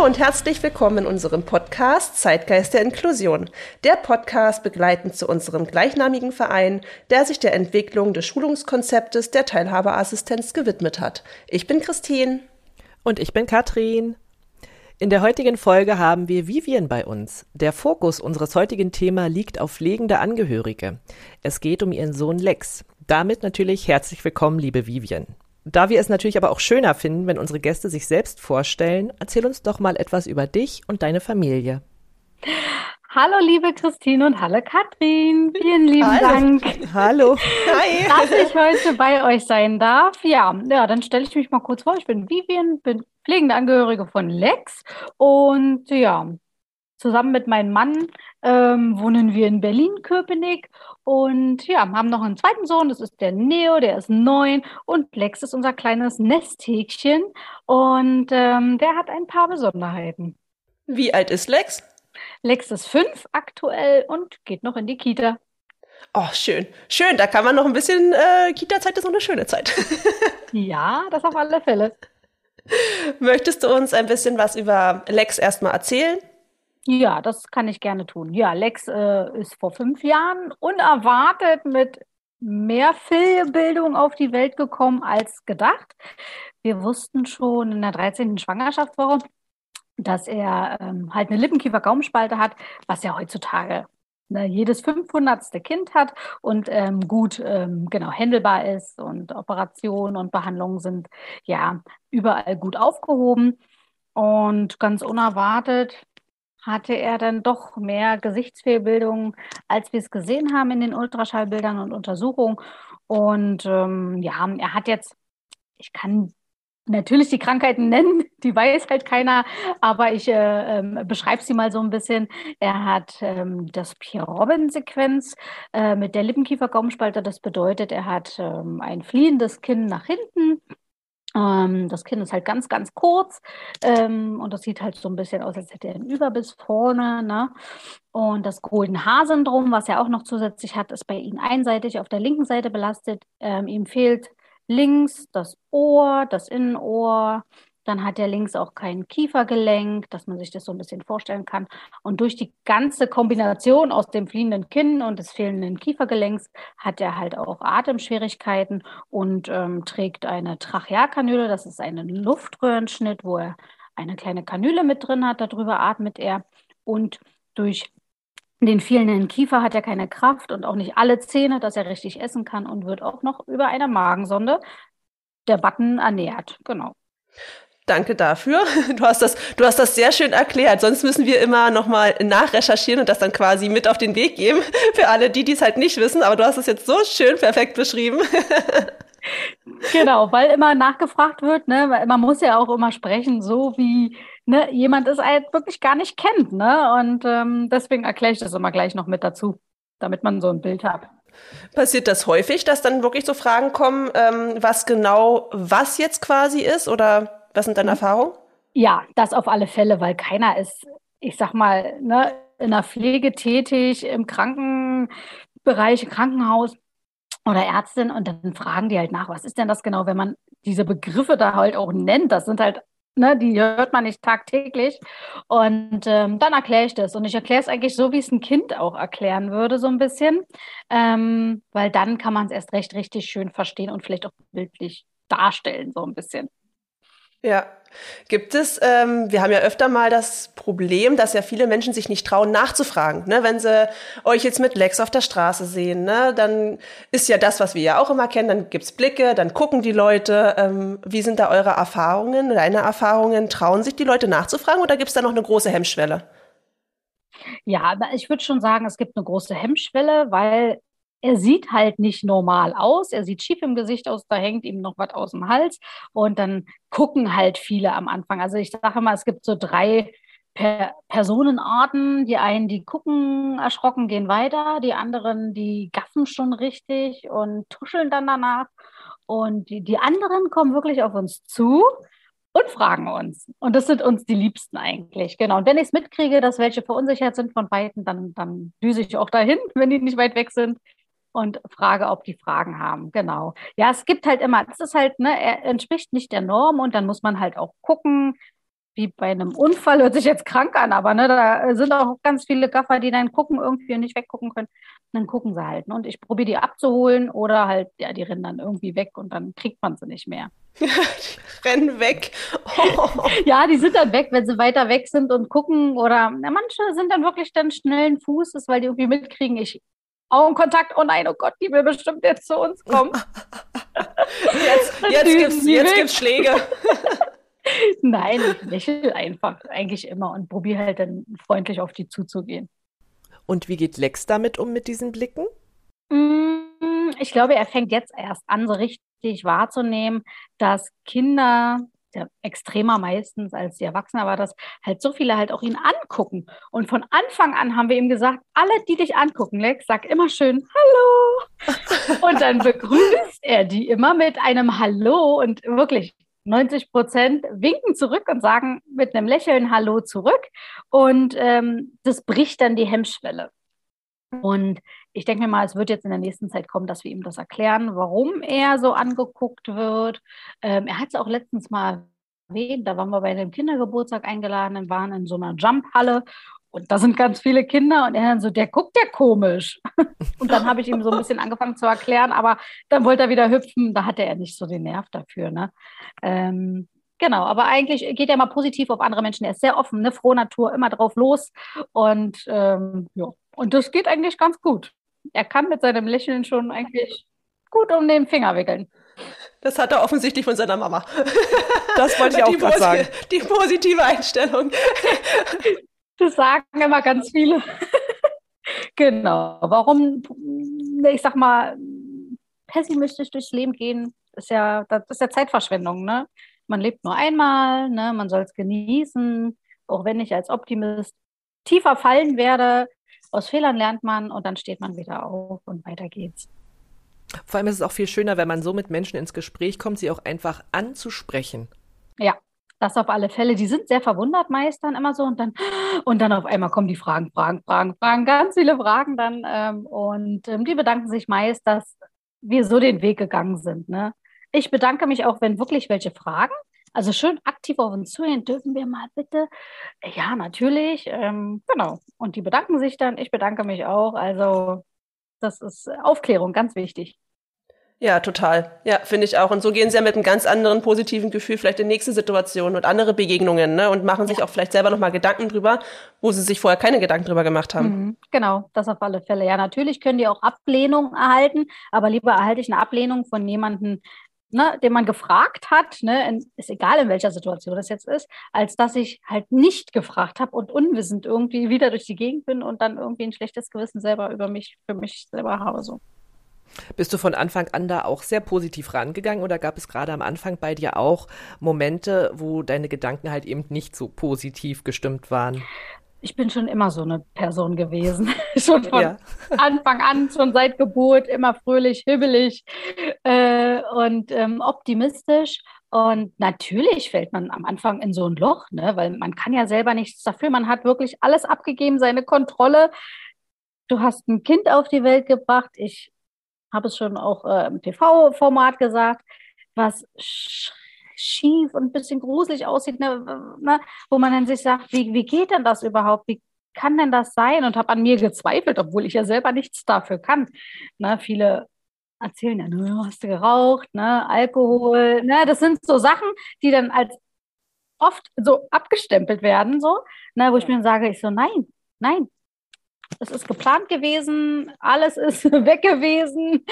Hallo und herzlich willkommen in unserem Podcast Zeitgeist der Inklusion. Der Podcast begleitend zu unserem gleichnamigen Verein, der sich der Entwicklung des Schulungskonzeptes der Teilhaberassistenz gewidmet hat. Ich bin Christine. Und ich bin Katrin. In der heutigen Folge haben wir Vivian bei uns. Der Fokus unseres heutigen Thema liegt auf pflegende Angehörige. Es geht um ihren Sohn Lex. Damit natürlich herzlich willkommen, liebe Vivian. Da wir es natürlich aber auch schöner finden, wenn unsere Gäste sich selbst vorstellen, erzähl uns doch mal etwas über dich und deine Familie. Hallo, liebe Christine und hallo, Katrin. Vielen lieben hallo. Dank. Hallo. Hi. Dass ich heute bei euch sein darf. Ja, ja dann stelle ich mich mal kurz vor. Ich bin Vivian, bin pflegende Angehörige von Lex und ja, zusammen mit meinem Mann ähm, wohnen wir in Berlin-Köpenick und ja, haben noch einen zweiten Sohn, das ist der Neo, der ist neun und Lex ist unser kleines Nesthäkchen und ähm, der hat ein paar Besonderheiten. Wie alt ist Lex? Lex ist fünf aktuell und geht noch in die Kita. Oh, schön. Schön, da kann man noch ein bisschen, äh, Kita-Zeit ist auch eine schöne Zeit. ja, das auf alle Fälle. Möchtest du uns ein bisschen was über Lex erstmal erzählen? Ja, das kann ich gerne tun. Ja, Lex äh, ist vor fünf Jahren unerwartet mit mehr Fehlbildung auf die Welt gekommen als gedacht. Wir wussten schon in der 13. Schwangerschaftswoche, dass er ähm, halt eine Lippenkiefer-Gaumenspalte hat, was ja heutzutage ne, jedes 500. Kind hat und ähm, gut ähm, genau handelbar ist und Operationen und Behandlungen sind ja überall gut aufgehoben. Und ganz unerwartet hatte er dann doch mehr Gesichtsfehlbildungen, als wir es gesehen haben in den Ultraschallbildern und Untersuchungen. Und ähm, ja, er hat jetzt, ich kann natürlich die Krankheiten nennen, die weiß halt keiner, aber ich äh, äh, beschreibe sie mal so ein bisschen. Er hat ähm, das Pierre-Robin-Sequenz äh, mit der Lippenkiefer-Gaumenspalte. Das bedeutet, er hat ähm, ein fliehendes Kinn nach hinten ähm, das Kinn ist halt ganz, ganz kurz ähm, und das sieht halt so ein bisschen aus, als hätte er einen Überbiss vorne. Ne? Und das Golden Haar-Syndrom, was er auch noch zusätzlich hat, ist bei ihm einseitig auf der linken Seite belastet. Ähm, ihm fehlt links das Ohr, das Innenohr, dann hat er links auch kein Kiefergelenk, dass man sich das so ein bisschen vorstellen kann. Und durch die ganze Kombination aus dem fliehenden Kinn und des fehlenden Kiefergelenks hat er halt auch Atemschwierigkeiten und ähm, trägt eine Trachealkanüle. Das ist ein Luftröhrenschnitt, wo er eine kleine Kanüle mit drin hat. Darüber atmet er. Und durch den fehlenden Kiefer hat er keine Kraft und auch nicht alle Zähne, dass er richtig essen kann und wird auch noch über eine Magensonde der Button ernährt. Genau. Danke dafür. Du hast das, du hast das sehr schön erklärt. Sonst müssen wir immer nochmal nachrecherchieren und das dann quasi mit auf den Weg geben für alle, die dies halt nicht wissen. Aber du hast es jetzt so schön perfekt beschrieben. Genau, weil immer nachgefragt wird, ne? Man muss ja auch immer sprechen, so wie ne, jemand es halt wirklich gar nicht kennt, ne? Und ähm, deswegen erkläre ich das immer gleich noch mit dazu, damit man so ein Bild hat. Passiert das häufig, dass dann wirklich so Fragen kommen, ähm, was genau was jetzt quasi ist oder was sind deine. Erfahrungen? Ja, das auf alle Fälle, weil keiner ist, ich sag mal, ne, in der Pflege tätig, im Krankenbereich, Krankenhaus oder Ärztin und dann fragen die halt nach, was ist denn das genau, wenn man diese Begriffe da halt auch nennt, das sind halt, ne, die hört man nicht tagtäglich und ähm, dann erkläre ich das und ich erkläre es eigentlich so, wie es ein Kind auch erklären würde, so ein bisschen, ähm, weil dann kann man es erst recht richtig schön verstehen und vielleicht auch bildlich darstellen, so ein bisschen. Ja. Gibt es, ähm, wir haben ja öfter mal das Problem, dass ja viele Menschen sich nicht trauen, nachzufragen. Ne? Wenn sie euch jetzt mit Lex auf der Straße sehen, ne? dann ist ja das, was wir ja auch immer kennen, dann gibt's Blicke, dann gucken die Leute. Ähm, wie sind da eure Erfahrungen, deine Erfahrungen? Trauen sich die Leute nachzufragen oder gibt's da noch eine große Hemmschwelle? Ja, ich würde schon sagen, es gibt eine große Hemmschwelle, weil er sieht halt nicht normal aus. Er sieht schief im Gesicht aus, da hängt ihm noch was aus dem Hals. Und dann gucken halt viele am Anfang. Also ich sage mal, es gibt so drei per Personenarten. Die einen, die gucken erschrocken, gehen weiter. Die anderen, die gaffen schon richtig und tuscheln dann danach. Und die, die anderen kommen wirklich auf uns zu und fragen uns. Und das sind uns die Liebsten eigentlich. Genau. Und wenn ich es mitkriege, dass welche verunsichert sind von beiden, dann, dann düse ich auch dahin, wenn die nicht weit weg sind und frage, ob die Fragen haben. Genau. Ja, es gibt halt immer, das ist halt, ne, er entspricht nicht der Norm und dann muss man halt auch gucken, wie bei einem Unfall, hört sich jetzt krank an, aber ne, da sind auch ganz viele Gaffer, die dann gucken irgendwie und nicht weggucken können. Und dann gucken sie halt. Ne? Und ich probiere die abzuholen oder halt, ja, die rennen dann irgendwie weg und dann kriegt man sie nicht mehr. die rennen weg. Oh. ja, die sind dann weg, wenn sie weiter weg sind und gucken. Oder ja, manche sind dann wirklich dann schnellen Fußes, weil die irgendwie mitkriegen, ich Augenkontakt, oh nein, oh Gott, die will bestimmt jetzt zu uns kommen. jetzt jetzt gibt jetzt gibt's Schläge. Nein, ich lächle einfach eigentlich immer und probiere halt dann freundlich auf die zuzugehen. Und wie geht Lex damit um mit diesen Blicken? Mm, ich glaube, er fängt jetzt erst an, so richtig wahrzunehmen, dass Kinder ja, extremer meistens als die Erwachsenen, aber dass halt so viele halt auch ihn angucken. Und von Anfang an haben wir ihm gesagt, alle, die dich angucken, Lex, sag immer schön Hallo. Und dann begrüßt er die immer mit einem Hallo und wirklich 90 Prozent winken zurück und sagen mit einem Lächeln Hallo zurück. Und ähm, das bricht dann die Hemmschwelle. Und ich denke mir mal, es wird jetzt in der nächsten Zeit kommen, dass wir ihm das erklären, warum er so angeguckt wird. Ähm, er hat es auch letztens mal erwähnt, da waren wir bei einem Kindergeburtstag eingeladen und waren in so einer Jumphalle und da sind ganz viele Kinder und er dann so, der guckt ja komisch. Und dann habe ich ihm so ein bisschen angefangen zu erklären, aber dann wollte er wieder hüpfen, da hatte er nicht so den Nerv dafür. Ne? Ähm, genau, aber eigentlich geht er mal positiv auf andere Menschen. Er ist sehr offen, eine frohe Natur, immer drauf los. Und ähm, ja, und das geht eigentlich ganz gut. Er kann mit seinem Lächeln schon eigentlich gut um den Finger wickeln. Das hat er offensichtlich von seiner Mama. Das wollte ich auch gerade sagen. Die positive Einstellung. Das sagen immer ganz viele. genau. Warum, ich sag mal, pessimistisch durchs Leben gehen, ist ja, das ist ja Zeitverschwendung, ne? Man lebt nur einmal, ne? Man soll es genießen, auch wenn ich als Optimist tiefer fallen werde. Aus Fehlern lernt man und dann steht man wieder auf und weiter geht's. Vor allem ist es auch viel schöner, wenn man so mit Menschen ins Gespräch kommt, sie auch einfach anzusprechen. Ja, das auf alle Fälle. Die sind sehr verwundert meist dann immer so und dann, und dann auf einmal kommen die Fragen, Fragen, Fragen, Fragen, ganz viele Fragen dann. Ähm, und ähm, die bedanken sich meist, dass wir so den Weg gegangen sind. Ne? Ich bedanke mich auch, wenn wirklich welche fragen. Also schön aktiv auf uns zuhören, dürfen wir mal bitte? Ja, natürlich. Ähm, genau. Und die bedanken sich dann. Ich bedanke mich auch. Also das ist Aufklärung, ganz wichtig. Ja, total. Ja, finde ich auch. Und so gehen sie ja mit einem ganz anderen positiven Gefühl vielleicht in nächste Situationen und andere Begegnungen, ne? Und machen sich ja. auch vielleicht selber nochmal Gedanken drüber, wo sie sich vorher keine Gedanken drüber gemacht haben. Mhm, genau, das auf alle Fälle. Ja, natürlich können die auch Ablehnung erhalten, aber lieber erhalte ich eine Ablehnung von jemandem, ne, den man gefragt hat, ne, ist egal in welcher Situation das jetzt ist, als dass ich halt nicht gefragt habe und unwissend irgendwie wieder durch die Gegend bin und dann irgendwie ein schlechtes Gewissen selber über mich, für mich selber habe, so. Bist du von Anfang an da auch sehr positiv rangegangen oder gab es gerade am Anfang bei dir auch Momente, wo deine Gedanken halt eben nicht so positiv gestimmt waren? Ich bin schon immer so eine Person gewesen. schon von ja. Anfang an, schon seit Geburt, immer fröhlich, hibbelig äh, und ähm, optimistisch. Und natürlich fällt man am Anfang in so ein Loch, ne? weil man kann ja selber nichts dafür. Man hat wirklich alles abgegeben, seine Kontrolle. Du hast ein Kind auf die Welt gebracht. Ich habe es schon auch äh, im TV-Format gesagt, was schief und ein bisschen gruselig aussieht, ne, ne, wo man dann sich sagt, wie, wie geht denn das überhaupt? Wie kann denn das sein? Und habe an mir gezweifelt, obwohl ich ja selber nichts dafür kann. Ne, viele erzählen ja, ne, hast du geraucht, ne, Alkohol, ne, das sind so Sachen, die dann als oft so abgestempelt werden, so, ne, wo ich mir dann sage, ich so, nein, nein, es ist geplant gewesen, alles ist weg gewesen.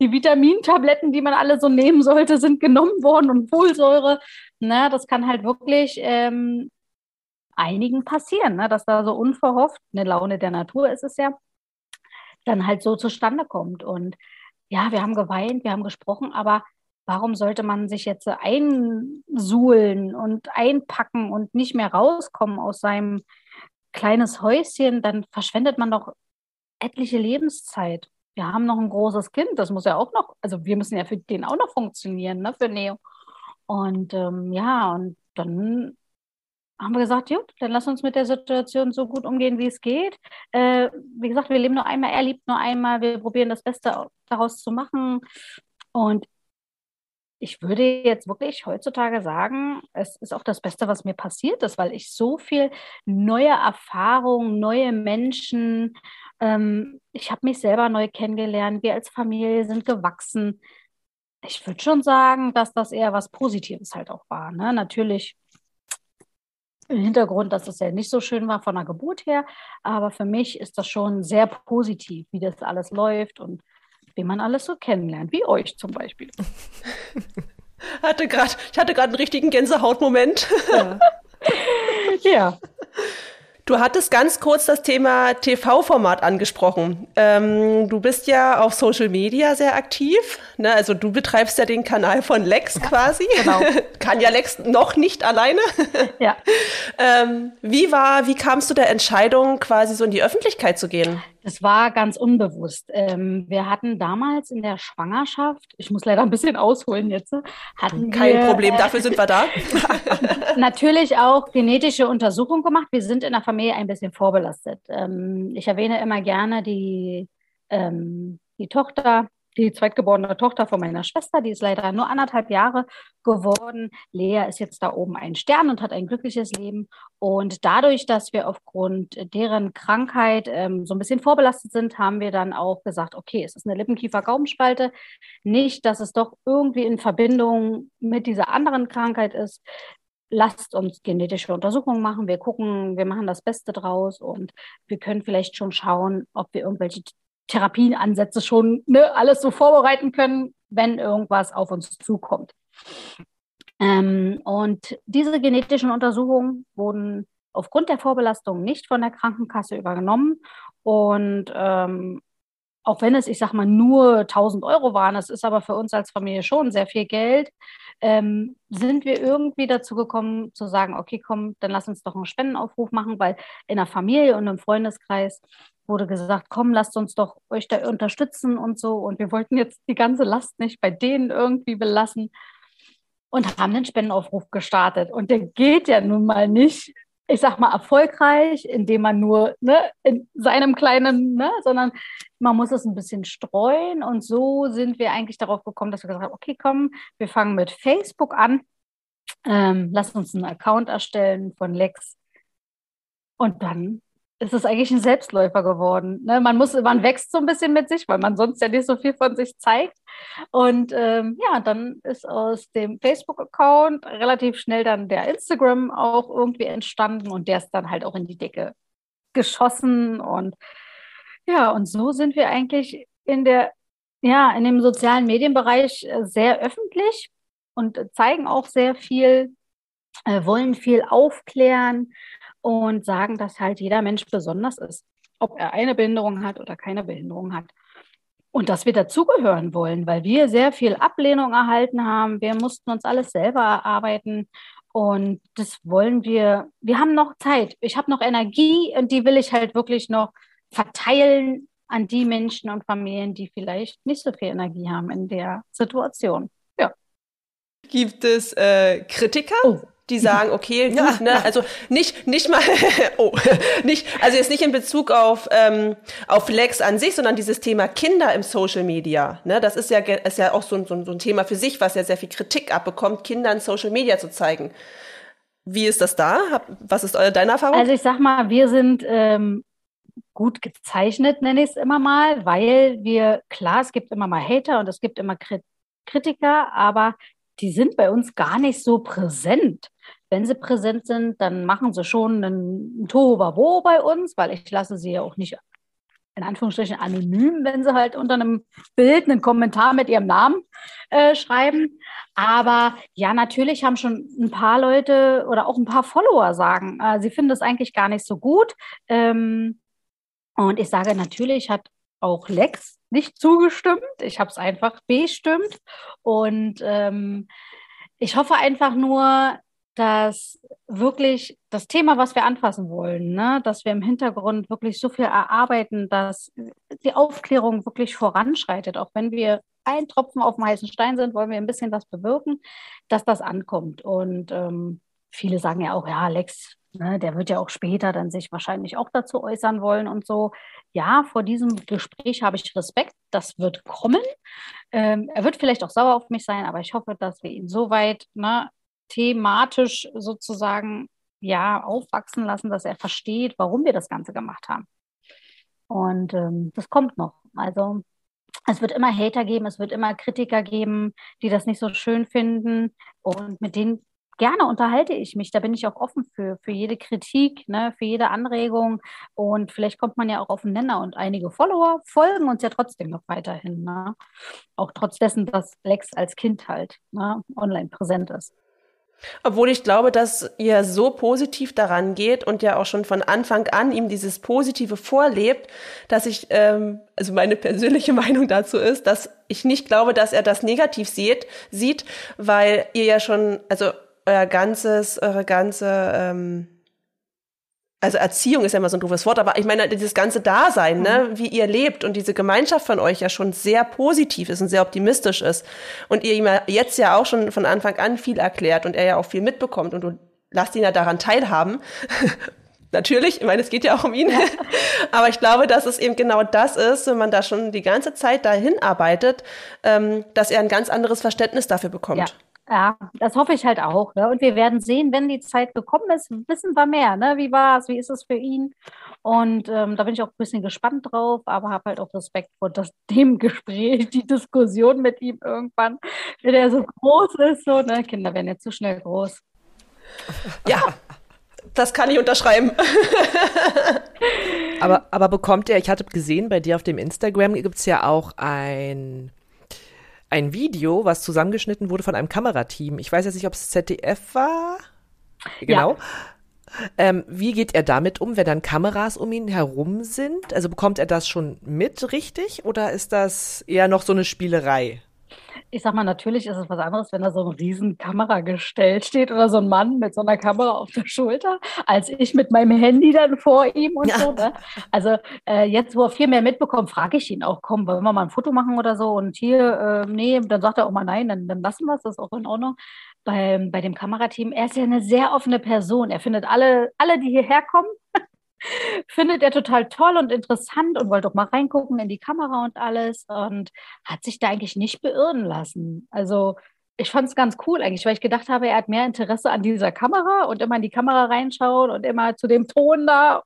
Die Vitamintabletten, die man alle so nehmen sollte, sind genommen worden und Folsäure. Na, das kann halt wirklich ähm, einigen passieren, ne? dass da so unverhofft, eine Laune der Natur ist es ja, dann halt so zustande kommt. Und ja, wir haben geweint, wir haben gesprochen, aber warum sollte man sich jetzt einsuhlen und einpacken und nicht mehr rauskommen aus seinem kleines Häuschen? Dann verschwendet man doch etliche Lebenszeit. Wir haben noch ein großes Kind, das muss ja auch noch, also wir müssen ja für den auch noch funktionieren, ne, für Neo. Und ähm, ja, und dann haben wir gesagt, gut, dann lass uns mit der Situation so gut umgehen, wie es geht. Äh, wie gesagt, wir leben nur einmal, er liebt nur einmal, wir probieren das Beste daraus zu machen. Und ich würde jetzt wirklich heutzutage sagen, es ist auch das Beste, was mir passiert ist, weil ich so viel neue Erfahrungen, neue Menschen, ähm, ich habe mich selber neu kennengelernt, wir als Familie sind gewachsen. Ich würde schon sagen, dass das eher was Positives halt auch war. Ne? Natürlich im Hintergrund, dass es ja nicht so schön war von der Geburt her, aber für mich ist das schon sehr positiv, wie das alles läuft und wie man alles so kennenlernt, wie euch zum Beispiel. hatte grad, ich hatte gerade einen richtigen Gänsehautmoment. Ja. ja. Du hattest ganz kurz das Thema TV-Format angesprochen. Ähm, du bist ja auf Social Media sehr aktiv. Ne? Also du betreibst ja den Kanal von Lex quasi. Genau. Kann ja Lex noch nicht alleine. Ja. ähm, wie war, wie kamst du der Entscheidung, quasi so in die Öffentlichkeit zu gehen? Das war ganz unbewusst. Ähm, wir hatten damals in der Schwangerschaft, ich muss leider ein bisschen ausholen jetzt, hatten Kein wir, Problem, dafür sind wir da. natürlich auch genetische Untersuchungen gemacht. Wir sind in der Familie ein bisschen vorbelastet. Ähm, ich erwähne immer gerne die, ähm, die Tochter die zweitgeborene Tochter von meiner Schwester, die ist leider nur anderthalb Jahre geworden. Lea ist jetzt da oben ein Stern und hat ein glückliches Leben. Und dadurch, dass wir aufgrund deren Krankheit ähm, so ein bisschen vorbelastet sind, haben wir dann auch gesagt, okay, es ist eine Lippenkiefer-Gaumenspalte. Nicht, dass es doch irgendwie in Verbindung mit dieser anderen Krankheit ist lasst uns genetische Untersuchungen machen. Wir gucken, wir machen das Beste draus und wir können vielleicht schon schauen, ob wir irgendwelche Therapieansätze schon ne, alles so vorbereiten können, wenn irgendwas auf uns zukommt. Ähm, und diese genetischen Untersuchungen wurden aufgrund der Vorbelastung nicht von der Krankenkasse übernommen. Und ähm, auch wenn es, ich sag mal, nur 1000 Euro waren, es ist aber für uns als Familie schon sehr viel Geld, ähm, sind wir irgendwie dazu gekommen zu sagen, okay, komm, dann lass uns doch einen Spendenaufruf machen, weil in der Familie und im Freundeskreis wurde gesagt, komm, lasst uns doch euch da unterstützen und so. Und wir wollten jetzt die ganze Last nicht bei denen irgendwie belassen und haben den Spendenaufruf gestartet. Und der geht ja nun mal nicht, ich sag mal, erfolgreich, indem man nur ne, in seinem kleinen, ne, sondern man muss es ein bisschen streuen. Und so sind wir eigentlich darauf gekommen, dass wir gesagt haben, okay, komm, wir fangen mit Facebook an. Ähm, lass uns einen Account erstellen von Lex. Und dann ist es eigentlich ein Selbstläufer geworden. Ne? Man muss, man wächst so ein bisschen mit sich, weil man sonst ja nicht so viel von sich zeigt. Und ähm, ja, dann ist aus dem Facebook-Account relativ schnell dann der Instagram auch irgendwie entstanden und der ist dann halt auch in die Decke geschossen. Und ja, und so sind wir eigentlich in der, ja, in dem sozialen Medienbereich äh, sehr öffentlich und zeigen auch sehr viel, äh, wollen viel aufklären und sagen, dass halt jeder Mensch besonders ist, ob er eine Behinderung hat oder keine Behinderung hat. Und dass wir dazugehören wollen, weil wir sehr viel Ablehnung erhalten haben. Wir mussten uns alles selber erarbeiten. Und das wollen wir. Wir haben noch Zeit. Ich habe noch Energie und die will ich halt wirklich noch verteilen an die Menschen und Familien, die vielleicht nicht so viel Energie haben in der Situation. Ja. Gibt es äh, Kritiker? Oh die sagen, okay, gut, ja, ne, also nicht, nicht mal, oh, nicht, also jetzt nicht in Bezug auf, ähm, auf Lex an sich, sondern dieses Thema Kinder im Social Media, ne, das ist ja, ist ja auch so, so, so ein Thema für sich, was ja sehr viel Kritik abbekommt, Kinder in Social Media zu zeigen. Wie ist das da? Was ist eure, deine Erfahrung? Also ich sag mal, wir sind ähm, gut gezeichnet, nenne ich es immer mal, weil wir, klar, es gibt immer mal Hater und es gibt immer Kritiker, aber die sind bei uns gar nicht so präsent wenn sie präsent sind, dann machen sie schon einen Tohuwabo bei uns, weil ich lasse sie ja auch nicht in Anführungsstrichen anonym, wenn sie halt unter einem Bild einen Kommentar mit ihrem Namen äh, schreiben. Aber ja, natürlich haben schon ein paar Leute oder auch ein paar Follower sagen, äh, sie finden das eigentlich gar nicht so gut. Ähm, und ich sage, natürlich hat auch Lex nicht zugestimmt. Ich habe es einfach bestimmt. Und ähm, ich hoffe einfach nur, dass wirklich das Thema, was wir anfassen wollen, ne, dass wir im Hintergrund wirklich so viel erarbeiten, dass die Aufklärung wirklich voranschreitet. Auch wenn wir ein Tropfen auf dem heißen Stein sind, wollen wir ein bisschen was bewirken, dass das ankommt. Und ähm, viele sagen ja auch, ja, Lex, ne, der wird ja auch später dann sich wahrscheinlich auch dazu äußern wollen und so. Ja, vor diesem Gespräch habe ich Respekt. Das wird kommen. Ähm, er wird vielleicht auch sauer auf mich sein, aber ich hoffe, dass wir ihn so weit ne, thematisch sozusagen ja aufwachsen lassen, dass er versteht, warum wir das Ganze gemacht haben. Und ähm, das kommt noch. Also es wird immer Hater geben, es wird immer Kritiker geben, die das nicht so schön finden. Und mit denen gerne unterhalte ich mich. Da bin ich auch offen für, für jede Kritik, ne, für jede Anregung. Und vielleicht kommt man ja auch auf den Nenner und einige Follower folgen uns ja trotzdem noch weiterhin. Ne? Auch trotz dessen, dass Lex als Kind halt ne, online präsent ist. Obwohl ich glaube, dass ihr so positiv daran geht und ja auch schon von Anfang an ihm dieses Positive vorlebt, dass ich, ähm, also meine persönliche Meinung dazu ist, dass ich nicht glaube, dass er das negativ sieht, sieht, weil ihr ja schon, also euer ganzes, eure ganze ähm, also Erziehung ist ja immer so ein doofes Wort, aber ich meine, dieses ganze Dasein, ne, mhm. wie ihr lebt und diese Gemeinschaft von euch ja schon sehr positiv ist und sehr optimistisch ist. Und ihr ihm jetzt ja auch schon von Anfang an viel erklärt und er ja auch viel mitbekommt und du lasst ihn ja daran teilhaben. Natürlich, ich meine, es geht ja auch um ihn. Ja. Aber ich glaube, dass es eben genau das ist, wenn man da schon die ganze Zeit dahin arbeitet, ähm, dass er ein ganz anderes Verständnis dafür bekommt. Ja. Ja, das hoffe ich halt auch. Ne? Und wir werden sehen, wenn die Zeit gekommen ist, wissen wir mehr. Ne? Wie war es? Wie ist es für ihn? Und ähm, da bin ich auch ein bisschen gespannt drauf, aber habe halt auch Respekt vor das, dem Gespräch, die Diskussion mit ihm irgendwann, wenn er so groß ist. So, ne? Kinder werden jetzt zu schnell groß. Ja, das kann ich unterschreiben. aber, aber bekommt er, ich hatte gesehen, bei dir auf dem Instagram gibt es ja auch ein ein Video, was zusammengeschnitten wurde von einem Kamerateam. Ich weiß jetzt nicht, ob es ZDF war. Genau. Ja. Ähm, wie geht er damit um, wenn dann Kameras um ihn herum sind? Also bekommt er das schon mit richtig oder ist das eher noch so eine Spielerei? Ich sag mal, natürlich ist es was anderes, wenn da so ein riesen Kameragestell steht oder so ein Mann mit so einer Kamera auf der Schulter, als ich mit meinem Handy dann vor ihm und ja. so. Ne? Also äh, jetzt, wo er viel mehr mitbekommt, frage ich ihn auch, komm, wollen wir mal ein Foto machen oder so? Und hier, äh, nee, dann sagt er auch mal nein, dann, dann lassen wir es, das ist auch in Ordnung. Bei, bei dem Kamerateam, er ist ja eine sehr offene Person. Er findet alle, alle die hierher kommen, findet er total toll und interessant und wollte auch mal reingucken in die Kamera und alles und hat sich da eigentlich nicht beirren lassen. Also ich fand es ganz cool eigentlich, weil ich gedacht habe, er hat mehr Interesse an dieser Kamera und immer in die Kamera reinschauen und immer zu dem Ton da.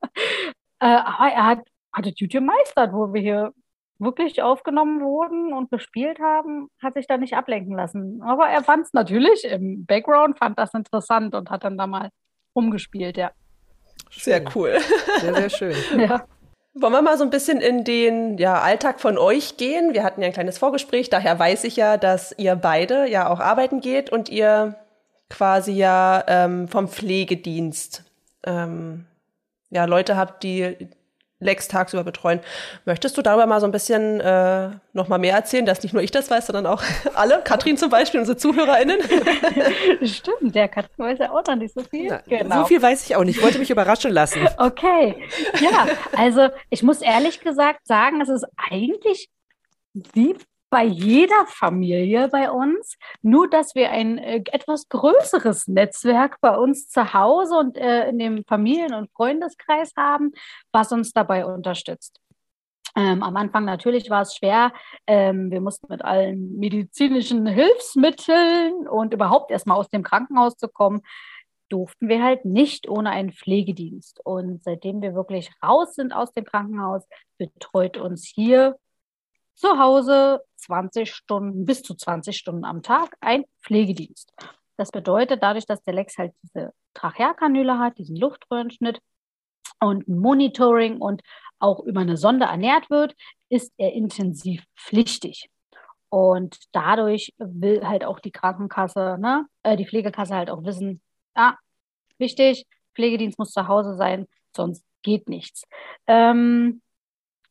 Äh, aber er hat, hat das YouTube meistert, wo wir hier wirklich aufgenommen wurden und gespielt haben, hat sich da nicht ablenken lassen. Aber er fand es natürlich im Background, fand das interessant und hat dann da mal rumgespielt, ja. Schön. Sehr cool. Sehr, sehr schön. ja. Wollen wir mal so ein bisschen in den ja, Alltag von euch gehen? Wir hatten ja ein kleines Vorgespräch, daher weiß ich ja, dass ihr beide ja auch arbeiten geht und ihr quasi ja ähm, vom Pflegedienst ähm, ja Leute habt, die Lex tagsüber betreuen. Möchtest du darüber mal so ein bisschen äh, noch mal mehr erzählen, dass nicht nur ich das weiß, sondern auch alle, Katrin zum Beispiel, unsere ZuhörerInnen? Stimmt, der Katrin weiß ja auch noch nicht so viel. Na, genau. So viel weiß ich auch nicht. Ich wollte mich überraschen lassen. Okay, ja, also ich muss ehrlich gesagt sagen, es ist eigentlich wie bei jeder Familie bei uns, nur dass wir ein äh, etwas größeres Netzwerk bei uns zu Hause und äh, in dem Familien- und Freundeskreis haben, was uns dabei unterstützt. Ähm, am Anfang natürlich war es schwer. Ähm, wir mussten mit allen medizinischen Hilfsmitteln und überhaupt erstmal aus dem Krankenhaus zu kommen, durften wir halt nicht ohne einen Pflegedienst. Und seitdem wir wirklich raus sind aus dem Krankenhaus, betreut uns hier zu Hause 20 Stunden, bis zu 20 Stunden am Tag ein Pflegedienst. Das bedeutet, dadurch, dass der Lex halt diese Trachealkanüle hat, diesen Luftröhrenschnitt, und ein Monitoring und auch über eine Sonde ernährt wird, ist er intensiv pflichtig. Und dadurch will halt auch die Krankenkasse, ne, äh, die Pflegekasse halt auch wissen, ja, wichtig, Pflegedienst muss zu Hause sein, sonst geht nichts. Ähm,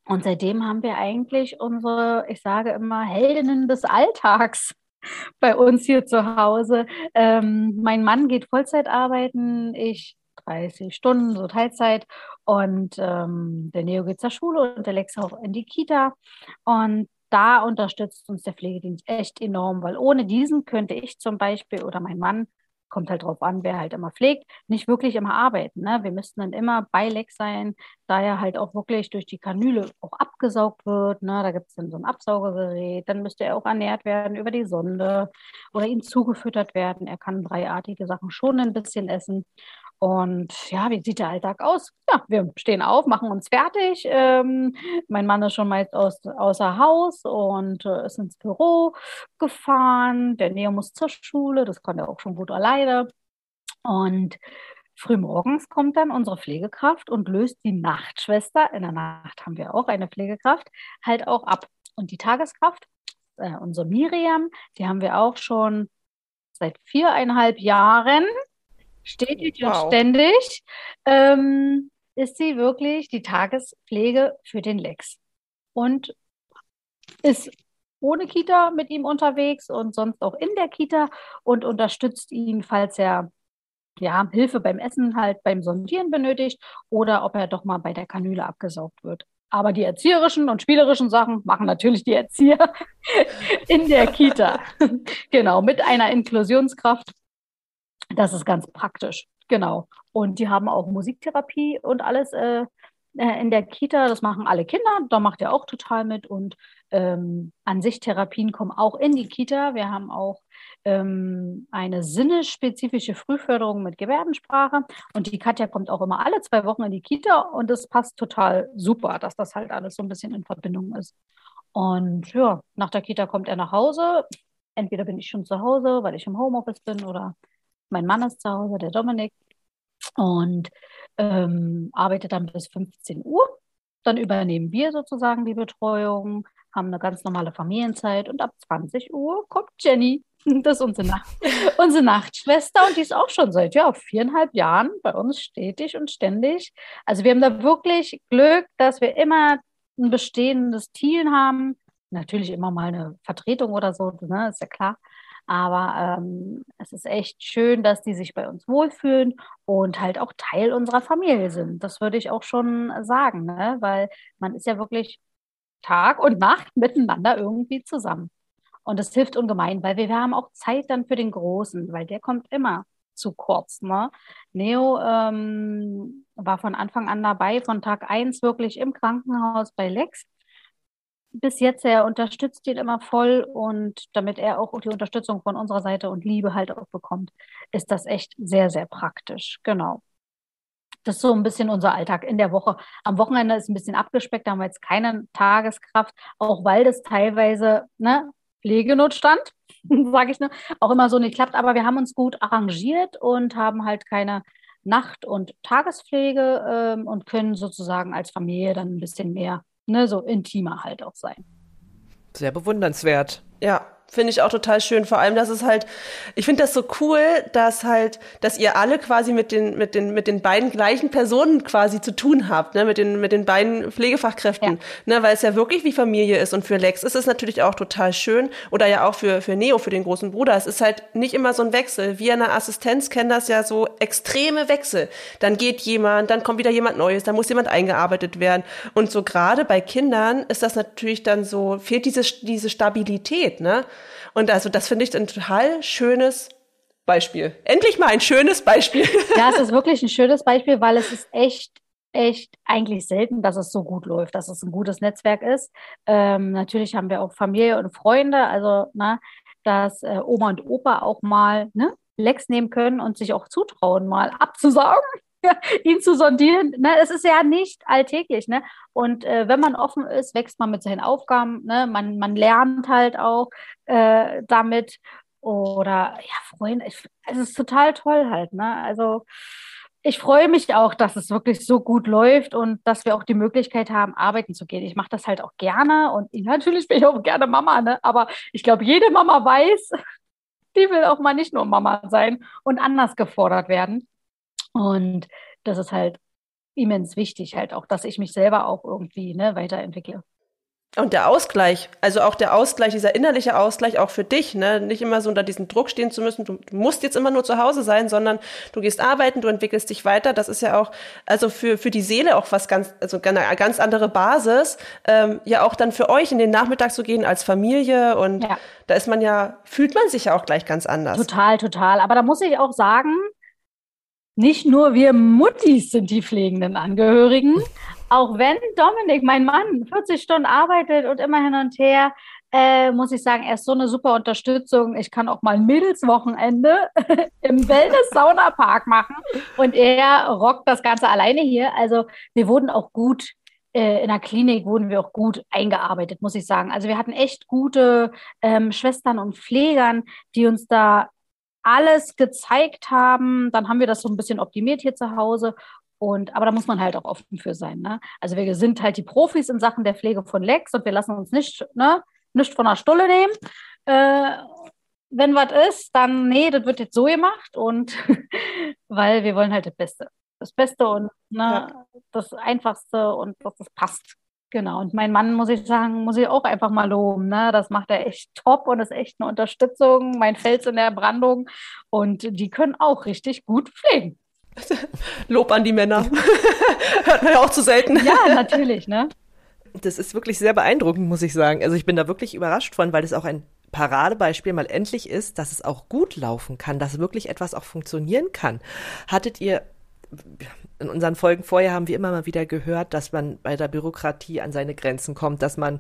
und seitdem haben wir eigentlich unsere, ich sage immer, Heldinnen des Alltags bei uns hier zu Hause. Ähm, mein Mann geht Vollzeit arbeiten, ich 30 Stunden, so Teilzeit. Und ähm, der Neo geht zur Schule und der Lex auch in die Kita. Und da unterstützt uns der Pflegedienst echt enorm, weil ohne diesen könnte ich zum Beispiel oder mein Mann kommt halt drauf an, wer halt immer pflegt, nicht wirklich immer arbeiten. Ne? Wir müssten dann immer bei Leck sein, da er halt auch wirklich durch die Kanüle auch abgesaugt wird. Ne? Da gibt es dann so ein Absaugergerät. Dann müsste er auch ernährt werden über die Sonde oder ihm zugefüttert werden. Er kann dreiartige Sachen schon ein bisschen essen. Und ja, wie sieht der Alltag aus? Ja, wir stehen auf, machen uns fertig. Ähm, mein Mann ist schon meist aus, außer Haus und äh, ist ins Büro gefahren. Der Neo muss zur Schule, das kann er auch schon gut alleine. Und frühmorgens kommt dann unsere Pflegekraft und löst die Nachtschwester, in der Nacht haben wir auch eine Pflegekraft, halt auch ab. Und die Tageskraft, äh, unsere Miriam, die haben wir auch schon seit viereinhalb Jahren stetig wow. und ständig, ähm, ist sie wirklich die Tagespflege für den Lex. Und ist ohne Kita mit ihm unterwegs und sonst auch in der Kita und unterstützt ihn, falls er ja, Hilfe beim Essen halt beim Sondieren benötigt oder ob er doch mal bei der Kanüle abgesaugt wird. Aber die erzieherischen und spielerischen Sachen machen natürlich die Erzieher in der Kita. genau, mit einer Inklusionskraft das ist ganz praktisch, genau. Und die haben auch Musiktherapie und alles äh, äh, in der Kita. Das machen alle Kinder. Da macht er auch total mit. Und ähm, an sich Therapien kommen auch in die Kita. Wir haben auch ähm, eine sinnesspezifische Frühförderung mit Gebärdensprache. Und die Katja kommt auch immer alle zwei Wochen in die Kita. Und das passt total super, dass das halt alles so ein bisschen in Verbindung ist. Und ja, nach der Kita kommt er nach Hause. Entweder bin ich schon zu Hause, weil ich im Homeoffice bin, oder mein Mann ist zu Hause, der Dominik, und ähm, arbeitet dann bis 15 Uhr. Dann übernehmen wir sozusagen die Betreuung, haben eine ganz normale Familienzeit und ab 20 Uhr kommt Jenny. Das ist unsere, Nacht, unsere Nachtschwester und die ist auch schon seit ja, viereinhalb Jahren bei uns stetig und ständig. Also wir haben da wirklich Glück, dass wir immer ein bestehendes Team haben. Natürlich immer mal eine Vertretung oder so, ne, ist ja klar. Aber ähm, es ist echt schön, dass die sich bei uns wohlfühlen und halt auch Teil unserer Familie sind. Das würde ich auch schon sagen, ne? weil man ist ja wirklich Tag und Nacht miteinander irgendwie zusammen. Und das hilft ungemein, weil wir, wir haben auch Zeit dann für den Großen, weil der kommt immer zu kurz. Ne? Neo ähm, war von Anfang an dabei, von Tag 1 wirklich im Krankenhaus bei Lex bis jetzt, er unterstützt ihn immer voll und damit er auch die Unterstützung von unserer Seite und Liebe halt auch bekommt, ist das echt sehr, sehr praktisch. Genau. Das ist so ein bisschen unser Alltag in der Woche. Am Wochenende ist ein bisschen abgespeckt, da haben wir jetzt keine Tageskraft, auch weil das teilweise ne, Pflegenotstand, sage ich nur, auch immer so nicht klappt. Aber wir haben uns gut arrangiert und haben halt keine Nacht- und Tagespflege ähm, und können sozusagen als Familie dann ein bisschen mehr ne, so intimer halt auch sein. Sehr bewundernswert. Ja, finde ich auch total schön. Vor allem, dass es halt, ich finde das so cool, dass halt, dass ihr alle quasi mit den, mit den, mit den beiden gleichen Personen quasi zu tun habt, ne, mit den, mit den beiden Pflegefachkräften, ja. ne, weil es ja wirklich wie Familie ist. Und für Lex ist es natürlich auch total schön oder ja auch für, für Neo, für den großen Bruder. Es ist halt nicht immer so ein Wechsel. Wir in der Assistenz kennen das ja so extreme Wechsel. Dann geht jemand, dann kommt wieder jemand Neues, dann muss jemand eingearbeitet werden. Und so gerade bei Kindern ist das natürlich dann so, fehlt diese, diese Stabilität, ne? Und also das finde ich ein total schönes Beispiel. Endlich mal ein schönes Beispiel. Ja, es ist wirklich ein schönes Beispiel, weil es ist echt, echt eigentlich selten, dass es so gut läuft, dass es ein gutes Netzwerk ist. Ähm, natürlich haben wir auch Familie und Freunde, also ne, dass äh, Oma und Opa auch mal ne, Lex nehmen können und sich auch zutrauen, mal abzusaugen. ihn zu sondieren. Ne? Es ist ja nicht alltäglich. Ne? Und äh, wenn man offen ist, wächst man mit seinen Aufgaben. Ne? Man, man lernt halt auch äh, damit. Oder ja, Freunde, ich, es ist total toll halt. Ne? Also ich freue mich auch, dass es wirklich so gut läuft und dass wir auch die Möglichkeit haben, arbeiten zu gehen. Ich mache das halt auch gerne und natürlich bin ich auch gerne Mama, ne? aber ich glaube, jede Mama weiß, die will auch mal nicht nur Mama sein und anders gefordert werden. Und das ist halt immens wichtig, halt auch, dass ich mich selber auch irgendwie ne, weiterentwickle. Und der Ausgleich, also auch der Ausgleich, dieser innerliche Ausgleich auch für dich, ne? nicht immer so unter diesem Druck stehen zu müssen, du, musst jetzt immer nur zu Hause sein, sondern du gehst arbeiten, du entwickelst dich weiter. Das ist ja auch, also für, für die Seele auch was ganz, also eine ganz andere Basis, ähm, ja auch dann für euch in den Nachmittag zu gehen als Familie und ja. da ist man ja, fühlt man sich ja auch gleich ganz anders. Total, total. Aber da muss ich auch sagen, nicht nur wir Muttis sind die pflegenden Angehörigen, auch wenn Dominik, mein Mann, 40 Stunden arbeitet und immer hin und her, äh, muss ich sagen, er ist so eine super Unterstützung. Ich kann auch mal Mädelswochenende im Wellness-Saunapark machen und er rockt das Ganze alleine hier. Also wir wurden auch gut äh, in der Klinik wurden wir auch gut eingearbeitet, muss ich sagen. Also wir hatten echt gute ähm, Schwestern und Pflegern, die uns da alles gezeigt haben. Dann haben wir das so ein bisschen optimiert hier zu Hause und, aber da muss man halt auch offen für sein. Ne? Also wir sind halt die Profis in Sachen der Pflege von Lex und wir lassen uns nicht, ne, nicht von der Stulle nehmen. Äh, wenn was ist, dann, nee, das wird jetzt so gemacht und weil wir wollen halt das Beste. Das Beste und ne, ja. das Einfachste und dass das passt. Genau. Und mein Mann, muss ich sagen, muss ich auch einfach mal loben. Ne? Das macht er echt top und ist echt eine Unterstützung, mein Fels in der Brandung. Und die können auch richtig gut pflegen. Lob an die Männer. Hört man ja auch zu selten. Ja, natürlich, ne? Das ist wirklich sehr beeindruckend, muss ich sagen. Also ich bin da wirklich überrascht von, weil es auch ein Paradebeispiel mal endlich ist, dass es auch gut laufen kann, dass wirklich etwas auch funktionieren kann. Hattet ihr in unseren Folgen vorher haben wir immer mal wieder gehört, dass man bei der Bürokratie an seine Grenzen kommt, dass man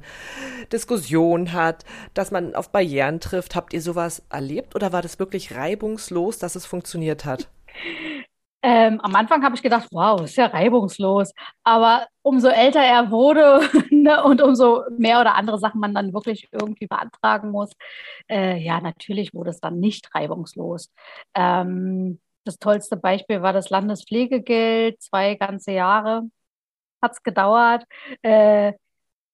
Diskussionen hat, dass man auf Barrieren trifft. Habt ihr sowas erlebt oder war das wirklich reibungslos, dass es funktioniert hat? Ähm, am Anfang habe ich gedacht, wow, ist ja reibungslos. Aber umso älter er wurde ne, und umso mehr oder andere Sachen man dann wirklich irgendwie beantragen muss, äh, ja, natürlich wurde es dann nicht reibungslos. Ähm, das tollste Beispiel war das Landespflegegeld, zwei ganze Jahre hat es gedauert. Äh,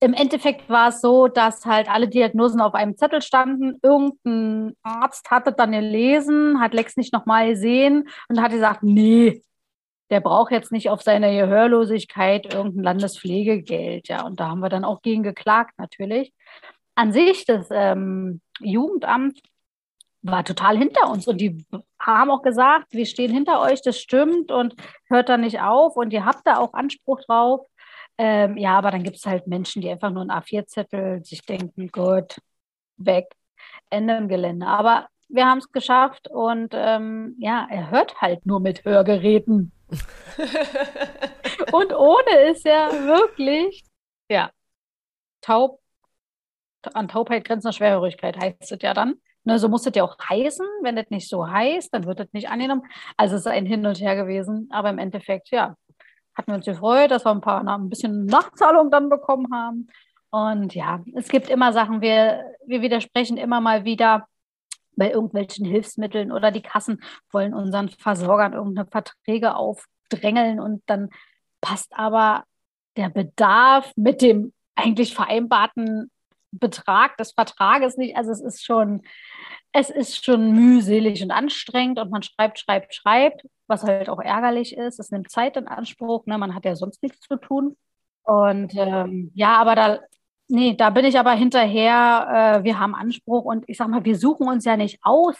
im Endeffekt war es so, dass halt alle Diagnosen auf einem Zettel standen. Irgendein Arzt hatte dann gelesen, hat Lex nicht nochmal gesehen und hat gesagt, nee, der braucht jetzt nicht auf seine Gehörlosigkeit irgendein Landespflegegeld. Ja, und da haben wir dann auch gegen geklagt natürlich. An sich, das ähm, Jugendamt war total hinter uns und die haben auch gesagt, wir stehen hinter euch, das stimmt und hört da nicht auf und ihr habt da auch Anspruch drauf. Ähm, ja, aber dann gibt es halt Menschen, die einfach nur einen A4-Zettel sich denken, gut, weg, Ende im Gelände. Aber wir haben es geschafft und ähm, ja, er hört halt nur mit Hörgeräten. und ohne ist er wirklich, ja, taub, an Taubheit grenzender Schwerhörigkeit heißt es ja dann. Ne, so muss es ja auch heißen. Wenn das nicht so heißt, dann wird das nicht angenommen. Also es ist ein Hin und Her gewesen. Aber im Endeffekt, ja, hatten wir uns gefreut, dass wir ein paar ein bisschen Nachzahlung dann bekommen haben. Und ja, es gibt immer Sachen, wir, wir widersprechen immer mal wieder bei irgendwelchen Hilfsmitteln oder die Kassen wollen unseren Versorgern irgendeine Verträge aufdrängeln und dann passt aber der Bedarf mit dem eigentlich vereinbarten Betrag des Vertrages nicht. Also es ist schon, es ist schon mühselig und anstrengend und man schreibt, schreibt, schreibt, was halt auch ärgerlich ist. Es nimmt Zeit in Anspruch, ne? man hat ja sonst nichts zu tun. Und ähm, ja, aber da, nee, da bin ich aber hinterher, äh, wir haben Anspruch und ich sag mal, wir suchen uns ja nicht aus,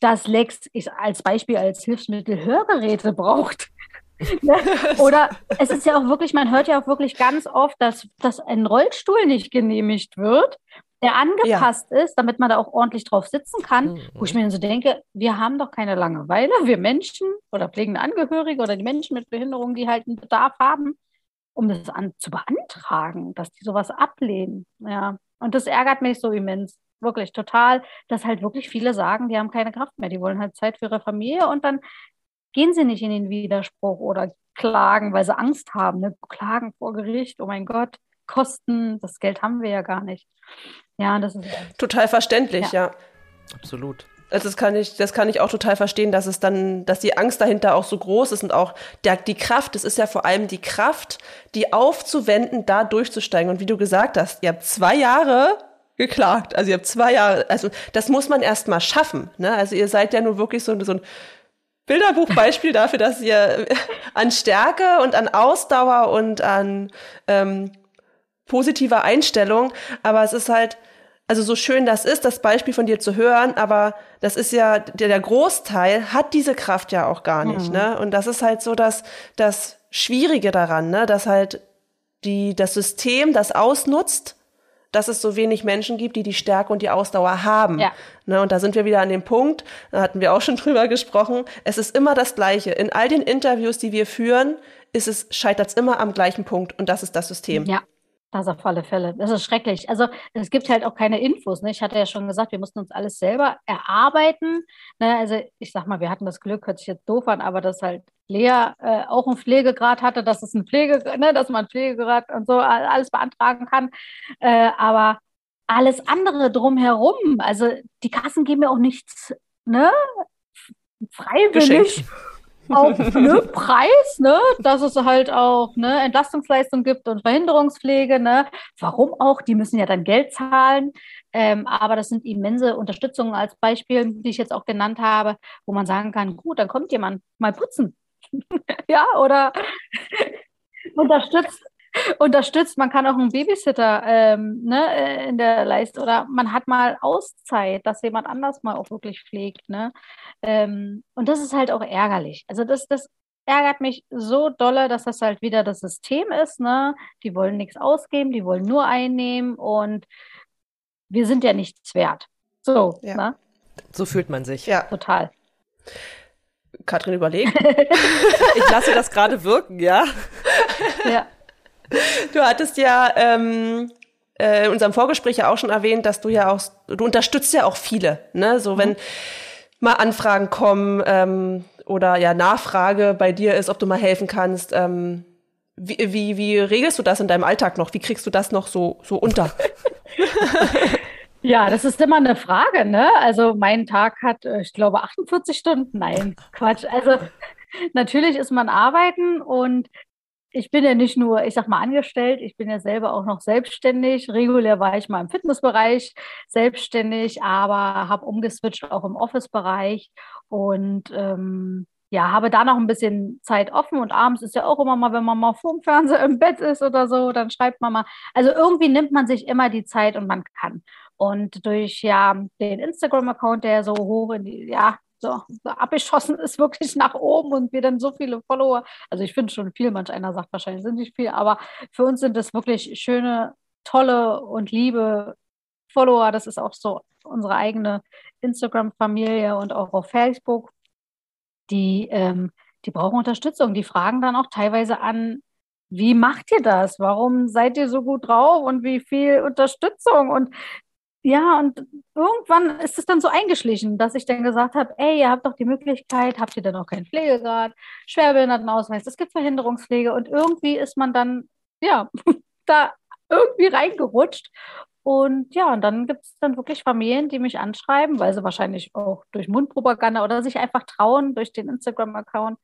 dass Lex ich, als Beispiel als Hilfsmittel Hörgeräte braucht. Ne? Oder es ist ja auch wirklich, man hört ja auch wirklich ganz oft, dass, dass ein Rollstuhl nicht genehmigt wird, der angepasst ja. ist, damit man da auch ordentlich drauf sitzen kann, mhm. wo ich mir dann so denke, wir haben doch keine Langeweile, wir Menschen oder pflegende Angehörige oder die Menschen mit Behinderungen, die halt einen Bedarf haben, um das an, zu beantragen, dass die sowas ablehnen. Ja. Und das ärgert mich so immens, wirklich total, dass halt wirklich viele sagen, die haben keine Kraft mehr, die wollen halt Zeit für ihre Familie und dann gehen sie nicht in den Widerspruch oder klagen, weil sie Angst haben, ne? klagen vor Gericht, oh mein Gott. Kosten, das Geld haben wir ja gar nicht. Ja, das ist total verständlich, ja. ja. Absolut. Also das kann ich, das kann ich auch total verstehen, dass es dann, dass die Angst dahinter auch so groß ist und auch der, die Kraft, es ist ja vor allem die Kraft, die aufzuwenden, da durchzusteigen. Und wie du gesagt hast, ihr habt zwei Jahre geklagt. Also ihr habt zwei Jahre, also das muss man erst mal schaffen. Ne? Also ihr seid ja nur wirklich so, so ein Bilderbuchbeispiel dafür, dass ihr an Stärke und an Ausdauer und an ähm, positiver Einstellung, aber es ist halt, also so schön das ist, das Beispiel von dir zu hören, aber das ist ja, der, der Großteil hat diese Kraft ja auch gar nicht, mhm. ne? Und das ist halt so das, das Schwierige daran, ne? Dass halt die, das System das ausnutzt, dass es so wenig Menschen gibt, die die Stärke und die Ausdauer haben. Ja. Ne, und da sind wir wieder an dem Punkt, da hatten wir auch schon drüber gesprochen, es ist immer das Gleiche. In all den Interviews, die wir führen, ist es, scheitert es immer am gleichen Punkt und das ist das System. Ja. Das auf alle Fälle. Das ist schrecklich. Also es gibt halt auch keine Infos. Ne? Ich hatte ja schon gesagt, wir mussten uns alles selber erarbeiten. Ne? Also ich sag mal, wir hatten das Glück, hört sich jetzt doof an, aber dass halt Lea äh, auch einen Pflegegrad hatte, dass es ein Pflege, ne, dass man Pflegegrad und so alles beantragen kann. Äh, aber alles andere drumherum, also die Kassen geben ja auch nichts, ne? Freiwillig. Geschenkt auf ne, Preis, ne, dass es halt auch ne, Entlastungsleistung gibt und Verhinderungspflege. Ne. Warum auch? Die müssen ja dann Geld zahlen. Ähm, aber das sind immense Unterstützungen als Beispiel, die ich jetzt auch genannt habe, wo man sagen kann, gut, dann kommt jemand mal putzen. ja, oder unterstützt unterstützt. Man kann auch einen Babysitter ähm, ne, äh, in der Leiste oder man hat mal Auszeit, dass jemand anders mal auch wirklich pflegt. Ne? Ähm, und das ist halt auch ärgerlich. Also das, das ärgert mich so dolle, dass das halt wieder das System ist. Ne? Die wollen nichts ausgeben, die wollen nur einnehmen und wir sind ja nichts wert. So, ja. ne? So fühlt man sich. Ja. Total. Katrin überlegt. ich lasse das gerade wirken, ja. Ja. Du hattest ja ähm, äh, in unserem Vorgespräch ja auch schon erwähnt, dass du ja auch, du unterstützt ja auch viele, ne? So wenn mhm. mal Anfragen kommen ähm, oder ja Nachfrage bei dir ist, ob du mal helfen kannst. Ähm, wie, wie, wie regelst du das in deinem Alltag noch? Wie kriegst du das noch so, so unter? Ja, das ist immer eine Frage, ne? Also mein Tag hat, äh, ich glaube, 48 Stunden. Nein, Quatsch. Also natürlich ist man arbeiten und ich bin ja nicht nur, ich sag mal, angestellt, ich bin ja selber auch noch selbstständig. Regulär war ich mal im Fitnessbereich selbstständig, aber habe umgeswitcht auch im Office-Bereich und ähm, ja, habe da noch ein bisschen Zeit offen und abends ist ja auch immer mal, wenn man mal vorm Fernseher im Bett ist oder so, dann schreibt man mal. Also irgendwie nimmt man sich immer die Zeit und man kann. Und durch ja den Instagram-Account, der so hoch in die, ja, so, abgeschossen ist wirklich nach oben und wir dann so viele Follower. Also ich finde schon viel, manch einer sagt wahrscheinlich sind nicht viel, aber für uns sind das wirklich schöne, tolle und liebe Follower. Das ist auch so unsere eigene Instagram-Familie und auch auf Facebook. Die, ähm, die brauchen Unterstützung. Die fragen dann auch teilweise an, wie macht ihr das? Warum seid ihr so gut drauf und wie viel Unterstützung? Und ja, und irgendwann ist es dann so eingeschlichen, dass ich dann gesagt habe, ey, ihr habt doch die Möglichkeit, habt ihr denn auch keinen Pflegegrad, Schwerbehindertenausweis, es gibt Verhinderungspflege und irgendwie ist man dann, ja, da irgendwie reingerutscht. Und ja, und dann gibt es dann wirklich Familien, die mich anschreiben, weil sie wahrscheinlich auch durch Mundpropaganda oder sich einfach trauen, durch den Instagram-Account,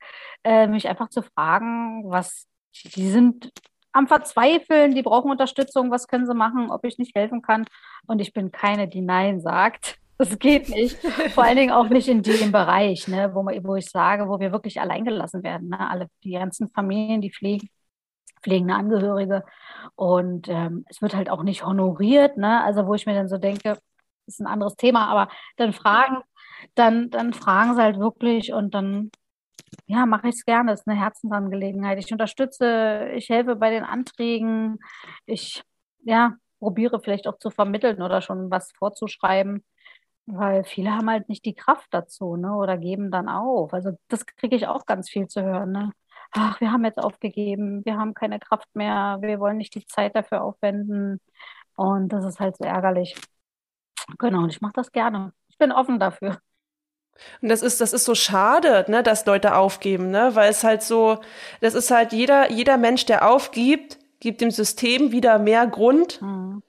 äh, mich einfach zu fragen, was, die sind am Verzweifeln, die brauchen Unterstützung, was können sie machen, ob ich nicht helfen kann. Und ich bin keine, die Nein sagt. Das geht nicht. Vor allen Dingen auch nicht in dem Bereich, ne, wo, wo ich sage, wo wir wirklich alleingelassen werden. Ne? Alle, die ganzen Familien, die pflegen, pflegende Angehörige. Und ähm, es wird halt auch nicht honoriert. Ne? Also wo ich mir dann so denke, ist ein anderes Thema, aber dann fragen, dann, dann fragen sie halt wirklich und dann ja, mache ich es gerne. Das ist eine Herzensangelegenheit. Ich unterstütze, ich helfe bei den Anträgen. Ich ja, probiere vielleicht auch zu vermitteln oder schon was vorzuschreiben, weil viele haben halt nicht die Kraft dazu, ne? Oder geben dann auf. Also das kriege ich auch ganz viel zu hören, ne? Ach, wir haben jetzt aufgegeben, wir haben keine Kraft mehr, wir wollen nicht die Zeit dafür aufwenden. Und das ist halt so ärgerlich. Genau, und ich mache das gerne. Ich bin offen dafür. Und das ist, das ist so schade, ne, dass Leute aufgeben, ne, weil es halt so, das ist halt jeder, jeder Mensch, der aufgibt, gibt dem System wieder mehr Grund, mhm.